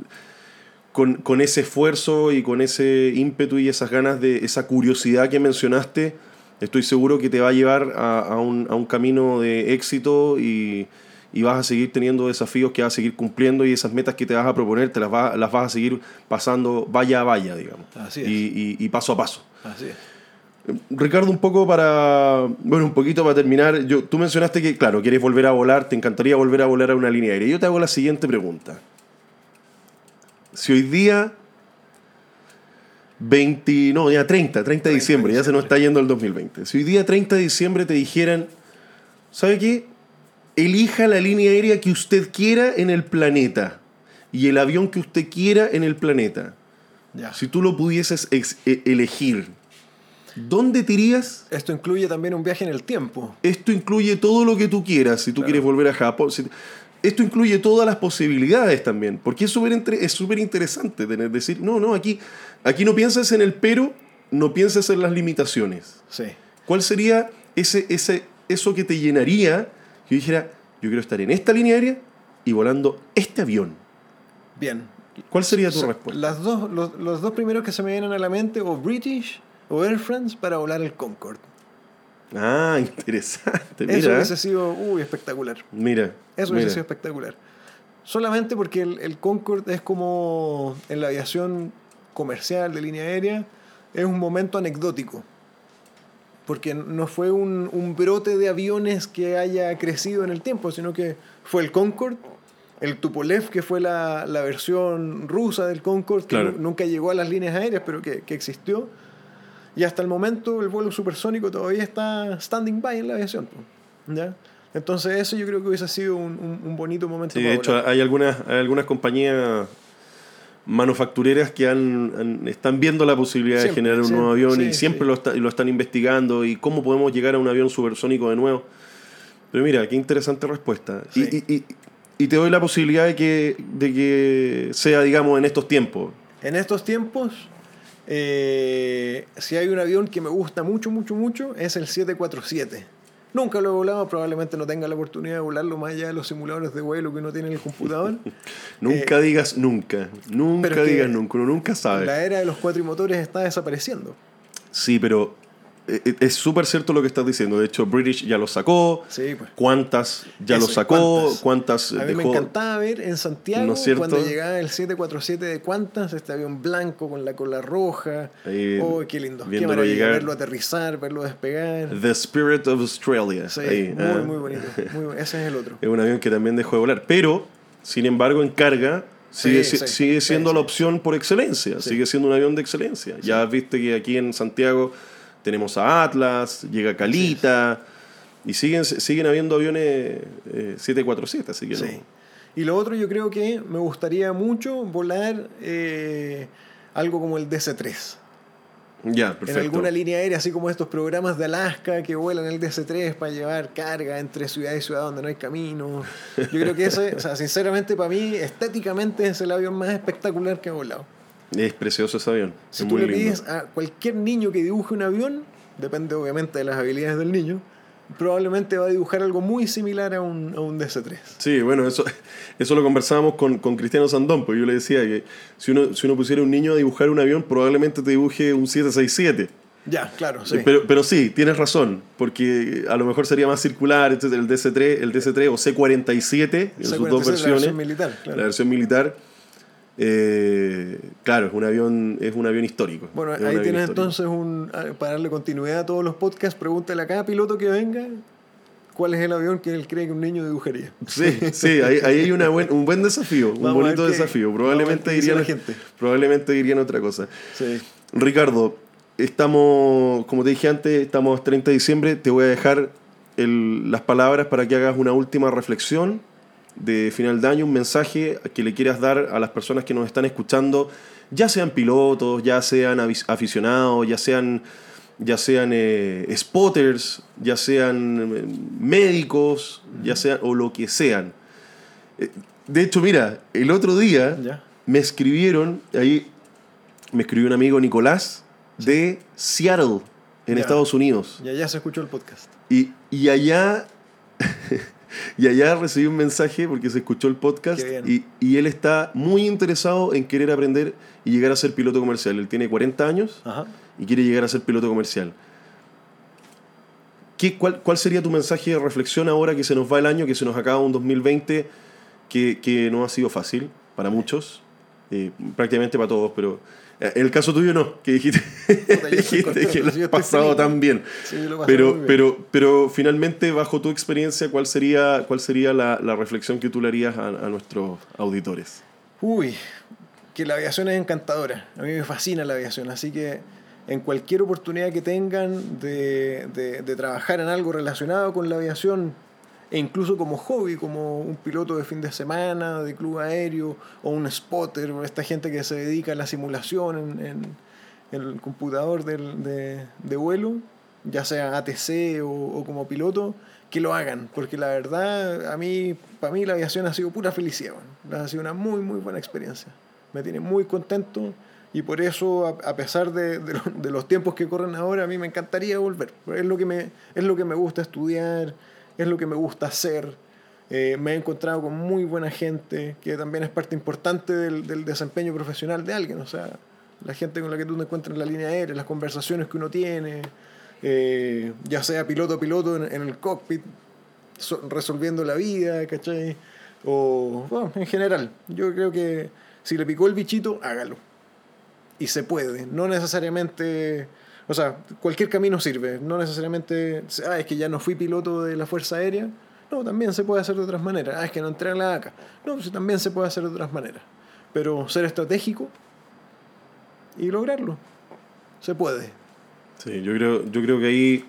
con, con ese esfuerzo y con ese ímpetu y esas ganas de esa curiosidad que mencionaste. Estoy seguro que te va a llevar a, a un, a un camino de éxito y, y vas a seguir teniendo desafíos que vas a seguir cumpliendo y esas metas que te vas a proponer te las, va- las vas a seguir pasando vaya a vaya, digamos. Así es. Y, y- y paso a paso. Así es. Ricardo, un poco para. Bueno, un poquito para terminar. Yo, tú mencionaste que, claro, quieres volver a volar, te encantaría volver a volar a una línea aérea. Yo te hago la siguiente pregunta. Si hoy día. 20. No, ya 30, 30 de diciembre, ya se nos está yendo el 2020. Si hoy día 30 de diciembre te dijeran. ¿Sabe qué? Elija la línea aérea que usted quiera en el planeta. Y el avión que usted quiera en el planeta. Ya. Si tú lo pudieses e- elegir, ¿dónde te irías? Esto incluye también un viaje en el tiempo. Esto incluye todo lo que tú quieras, si tú quieres volver a Japón. si- esto incluye todas las posibilidades también, porque es súper es interesante tener, decir, no, no, aquí, aquí no piensas en el pero, no piensas en las limitaciones. Sí. ¿Cuál sería ese, ese, eso que te llenaría? Yo dijera, yo quiero estar en esta línea aérea y volando este avión. Bien. ¿Cuál sería tu respuesta? Las dos, los, los dos primeros que se me vienen a la mente, o British o Air France, para volar el Concorde. Ah, interesante. Eso hubiese sido uy, espectacular. mira. Eso mira. hubiese sido espectacular. Solamente porque el, el Concorde es como en la aviación comercial de línea aérea, es un momento anecdótico. Porque no fue un, un brote de aviones que haya crecido en el tiempo, sino que fue el Concorde, el Tupolev, que fue la, la versión rusa del Concorde, que Claro. nu- nunca llegó a las líneas aéreas, pero que, que existió. Y hasta el momento el vuelo supersónico todavía está standing by en la aviación. ¿ya? Entonces eso yo creo que hubiese sido un, un- un bonito momento. Sí, de hecho, hay algunas, hay algunas compañías manufactureras que han, han- están viendo la posibilidad de generar un nuevo avión y siempre sí. lo, está- lo están investigando y cómo podemos llegar a un avión supersónico de nuevo. Pero mira, qué interesante respuesta. Y- Sí. Y, y- y te doy la posibilidad de que, de que sea, digamos, en estos tiempos. En estos tiempos, eh, si hay un avión que me gusta mucho, mucho, mucho, es el 747. Nunca lo he volado, probablemente no tenga la oportunidad de volarlo más allá de los simuladores de vuelo que uno tiene en el computador. Nunca digas nunca. Nunca Eh, digas nunca. Uno nunca sabe. La era de los cuatrimotores está desapareciendo. Sí, pero eh, eh, es súper cierto lo que estás diciendo. De hecho, British ya lo sacó. Sí, pues. ¿Cuántas ya Eso, lo sacó? ¿cuántas? ¿Cuántas, A mí me encantaba ver en Santiago ¿No es cierto? cuando llegaba el 747 de Cuantas, este avión blanco con la cola roja. Ahí, oh, qué lindo. Qué viéndolo maravilla llegar. verlo aterrizar, verlo despegar. The Spirit of Australia. Sí, Ahí, muy, ah. muy bonito. Muy bon- Ese es el otro. Es un avión que también dejó de volar. Pero, sin embargo, en carga sigue, Sí, si- sí, sigue sí, siendo sí. la opción por excelencia. Sigue siendo un avión de excelencia. Ya viste que aquí en Santiago tenemos a Atlas, llega Calita, y siguen, siguen habiendo aviones eh, 747, así que no. Sí. Y lo otro, yo creo que me gustaría mucho volar eh, algo como el DC-3. Ya, perfecto. En alguna línea aérea, así como estos programas de Alaska que vuelan el DC-3 para llevar carga entre ciudad y ciudad donde no hay camino. Yo creo que ese, o sea, sinceramente, para mí, estéticamente es el avión más espectacular que he volado. Es precioso ese avión. Si es tú muy le lindo. pides a cualquier niño que dibuje un avión, depende obviamente de las habilidades del niño, probablemente va a dibujar algo muy similar a un, a un DC-3. Sí, bueno, eso, eso lo conversábamos con, con Cristiano Sandón, pues yo le decía que si uno, si uno pusiera un niño a dibujar un avión, probablemente te dibuje un 767. Ya, claro, sí. Pero, pero sí, tienes razón, porque a lo mejor sería más circular, el DC-3, el DC-3 o C-47, en sus C-47, dos la versiones. versión militar, claro. La versión militar. Eh, claro, es un avión, es un avión histórico. Bueno, ahí tienes entonces un. Para darle continuidad a todos los podcasts, pregúntale a cada piloto que venga cuál es el avión que él cree que un niño dibujaría. Sí, sí, ahí, ahí hay una buen- un buen desafío, un Vamos bonito qué- desafío. Probablemente dirían, la gente. probablemente dirían otra cosa. Sí. Ricardo, estamos, como te dije antes, estamos a 30 de diciembre. Te voy a dejar el- las palabras para que hagas una última reflexión de final de año, un mensaje que le quieras dar a las personas que nos están escuchando, ya sean pilotos, ya sean aficionados, ya sean, ya sean eh, spotters, ya sean eh, médicos, ya sean, o lo que sean. Eh, De hecho, mira, el otro día me escribieron, ahí me escribió un amigo Nicolás de Seattle, en. Estados Unidos. Y allá se escuchó el podcast. Y, y allá y allá recibí un mensaje porque se escuchó el podcast y, y él está muy interesado en querer aprender y llegar a ser piloto comercial. Él tiene 40 años Ajá. y quiere llegar a ser piloto comercial. ¿Qué, cuál, ¿Cuál sería tu mensaje de reflexión ahora que se nos va el año, que se nos acaba un 2020 que, que no ha sido fácil para muchos, eh, prácticamente para todos, pero el caso tuyo no, que dijiste, que lo has pasado tan bien. Sí, lo Pero, bien. pero, pero finalmente, bajo tu experiencia, ¿cuál sería, cuál sería la, la reflexión que tú le harías a, a nuestros auditores? Uy, que la aviación es encantadora. A mí me fascina la aviación, así que en cualquier oportunidad que tengan de, de- de trabajar en algo relacionado con la aviación, e incluso como hobby, como un piloto de fin de semana, de club aéreo, o un spotter, o esta gente que se dedica a la simulación en, en- el computador del- de, de vuelo, ya sea ATC o, o como piloto, que lo hagan, porque la verdad, a mí, para mí la aviación ha sido pura felicidad, bueno. ha sido una muy, muy buena experiencia. Me tiene muy contento y por eso, a, a pesar de, de de los tiempos que corren ahora, a mí me encantaría volver. Es lo que me, es lo que me gusta estudiar, es lo que me gusta hacer. Eh, me he encontrado con muy buena gente, que también es parte importante del, del desempeño profesional de alguien. O sea, la gente con la que tú te encuentras en la línea aérea, las conversaciones que uno tiene, eh, ya sea piloto a piloto en, el cockpit, so- resolviendo la vida, ¿cachai? O, bueno, en general, yo creo que si le picó el bichito, hágalo. Y se puede, no necesariamente... O sea, cualquier camino sirve, no necesariamente, ah, es que ya no fui piloto de la Fuerza Aérea, no, también se puede hacer de otras maneras, ah, es que no entré a la ACA, no, pues también se puede hacer de otras maneras, pero ser estratégico y lograrlo, se puede. Sí, yo creo, yo creo que ahí,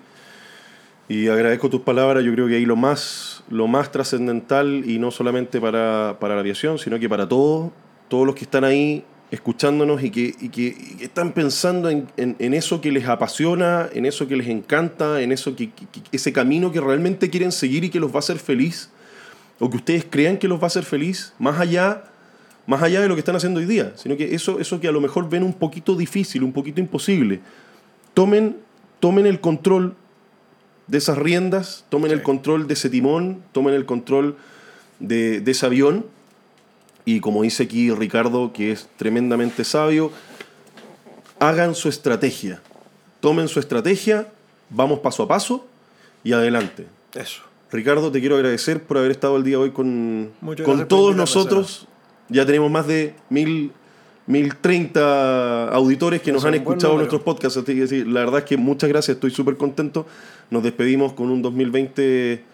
y agradezco tus palabras, yo creo que ahí lo más, lo más trascendental, y no solamente para, para la aviación, sino que para todos, todos los que están ahí escuchándonos y que, y que, y que están pensando en, en- en eso que les apasiona, en eso que les encanta, en eso que, ese camino que realmente quieren seguir y que los va a hacer feliz, o que ustedes crean que los va a hacer feliz, más allá más allá de lo que están haciendo hoy día, sino que eso, eso que a lo mejor ven un poquito difícil, un poquito imposible, tomen, tomen el control de esas riendas, tomen el control de ese timón, tomen el control de, de ese avión, y como dice aquí Ricardo, que es tremendamente sabio, hagan su estrategia, tomen su estrategia, vamos paso a paso y adelante. Eso. Ricardo, te quiero agradecer por haber estado el día de hoy con, con todos nosotros. Ya tenemos más de mil, mil treinta auditores que nos han escuchado nuestros podcasts. La verdad es que muchas gracias, estoy súper contento. Nos despedimos con un 2020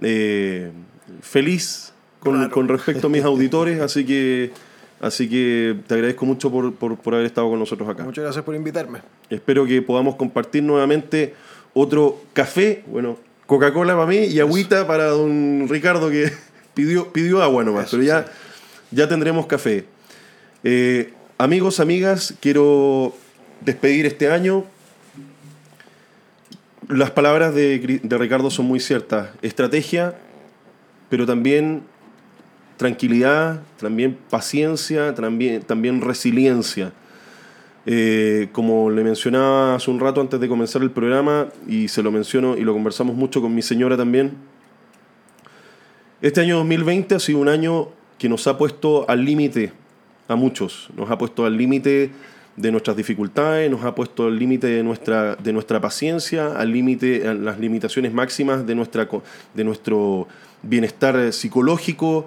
eh, feliz con, con respecto a mis auditores. Así que Así que te agradezco mucho por, por- por haber estado con nosotros acá. Muchas gracias por invitarme. Espero que podamos compartir nuevamente otro café, bueno, Coca-Cola para mí y agüita para don Ricardo que pidió, pidió agua nomás, Eso, pero ya, ya tendremos café. Eh, amigos, amigas, quiero despedir este año. Las palabras de, de Ricardo son muy ciertas. Estrategia, pero también tranquilidad, también paciencia, también, también resiliencia. Eh, como le mencionaba hace un rato antes de comenzar el programa, y se lo menciono y lo conversamos mucho con mi señora también, este año 2020 ha sido un año que nos ha puesto al límite a muchos, nos ha puesto al límite de nuestras dificultades, nos ha puesto al límite de nuestra, de nuestra paciencia, al límite, las limitaciones máximas de, nuestra, de nuestro bienestar psicológico,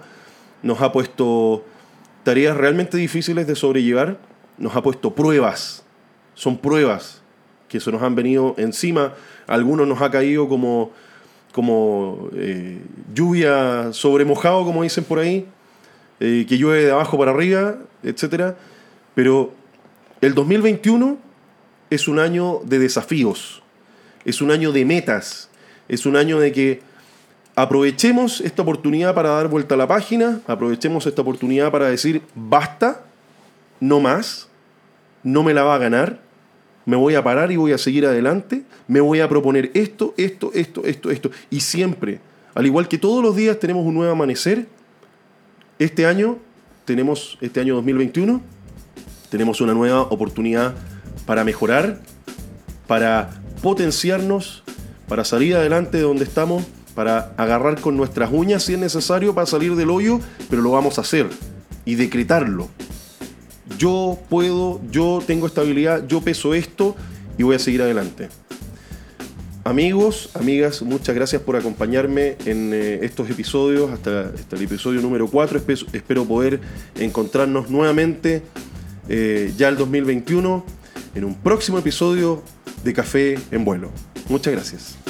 nos ha puesto tareas realmente difíciles de sobrellevar, nos ha puesto pruebas, son pruebas que se nos han venido encima, algunos nos ha caído como, como eh, lluvia sobre mojado, como dicen por ahí, eh, que llueve de abajo para arriba, etc. Pero el 2021 es un año de desafíos, es un año de metas, es un año de que aprovechemos esta oportunidad para dar vuelta a la página, aprovechemos esta oportunidad para decir, basta, no más, no me la va a ganar, me voy a parar y voy a seguir adelante, me voy a proponer esto, esto, esto, esto, esto. Y siempre, al igual que todos los días tenemos un nuevo amanecer, este año tenemos, este año 2021, tenemos una nueva oportunidad para mejorar, para potenciarnos, para salir adelante de donde estamos, para agarrar con nuestras uñas si es necesario para salir del hoyo, pero lo vamos a hacer y decretarlo. Yo puedo, yo tengo estabilidad, yo peso esto y voy a seguir adelante. Amigos, amigas, muchas gracias por acompañarme en eh, estos episodios, hasta, hasta el episodio número 4. Espe- espero poder encontrarnos nuevamente eh, ya el 2021 en un próximo episodio de Café en Vuelo. Muchas gracias.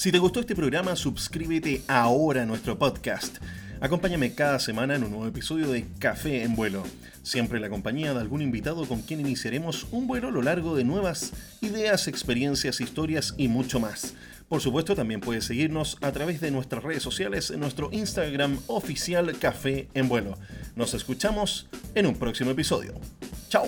Si te gustó este programa, suscríbete ahora a nuestro podcast. Acompáñame cada semana en un nuevo episodio de Café en Vuelo. Siempre en la compañía de algún invitado con quien iniciaremos un vuelo a lo largo de nuevas ideas, experiencias, historias y mucho más. Por supuesto, también puedes seguirnos a través de nuestras redes sociales en nuestro Instagram oficial Café en Vuelo. Nos escuchamos en un próximo episodio. Chao.